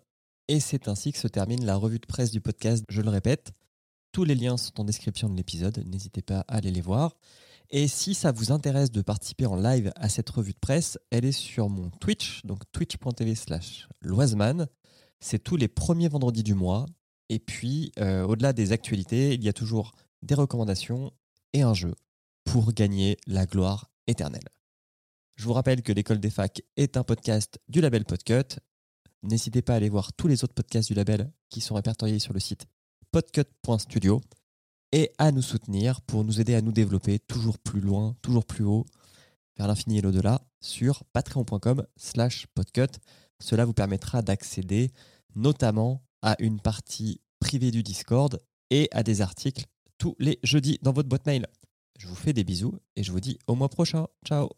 Et c'est ainsi que se termine la revue de presse du podcast. Je le répète, tous les liens sont en description de l'épisode. N'hésitez pas à aller les voir. Et si ça vous intéresse de participer en live à cette revue de presse, elle est sur mon Twitch, donc twitch.tv slash loiseman. C'est tous les premiers vendredis du mois. Et puis, euh, au-delà des actualités, il y a toujours des recommandations et un jeu pour gagner la gloire éternelle. Je vous rappelle que l'école des facs est un podcast du label Podcut. N'hésitez pas à aller voir tous les autres podcasts du label qui sont répertoriés sur le site podcut.studio et à nous soutenir pour nous aider à nous développer toujours plus loin, toujours plus haut, vers l'infini et l'au-delà sur patreon.com slash podcut. Cela vous permettra d'accéder notamment à une partie privée du Discord et à des articles tous les jeudis dans votre boîte mail. Je vous fais des bisous et je vous dis au mois prochain. Ciao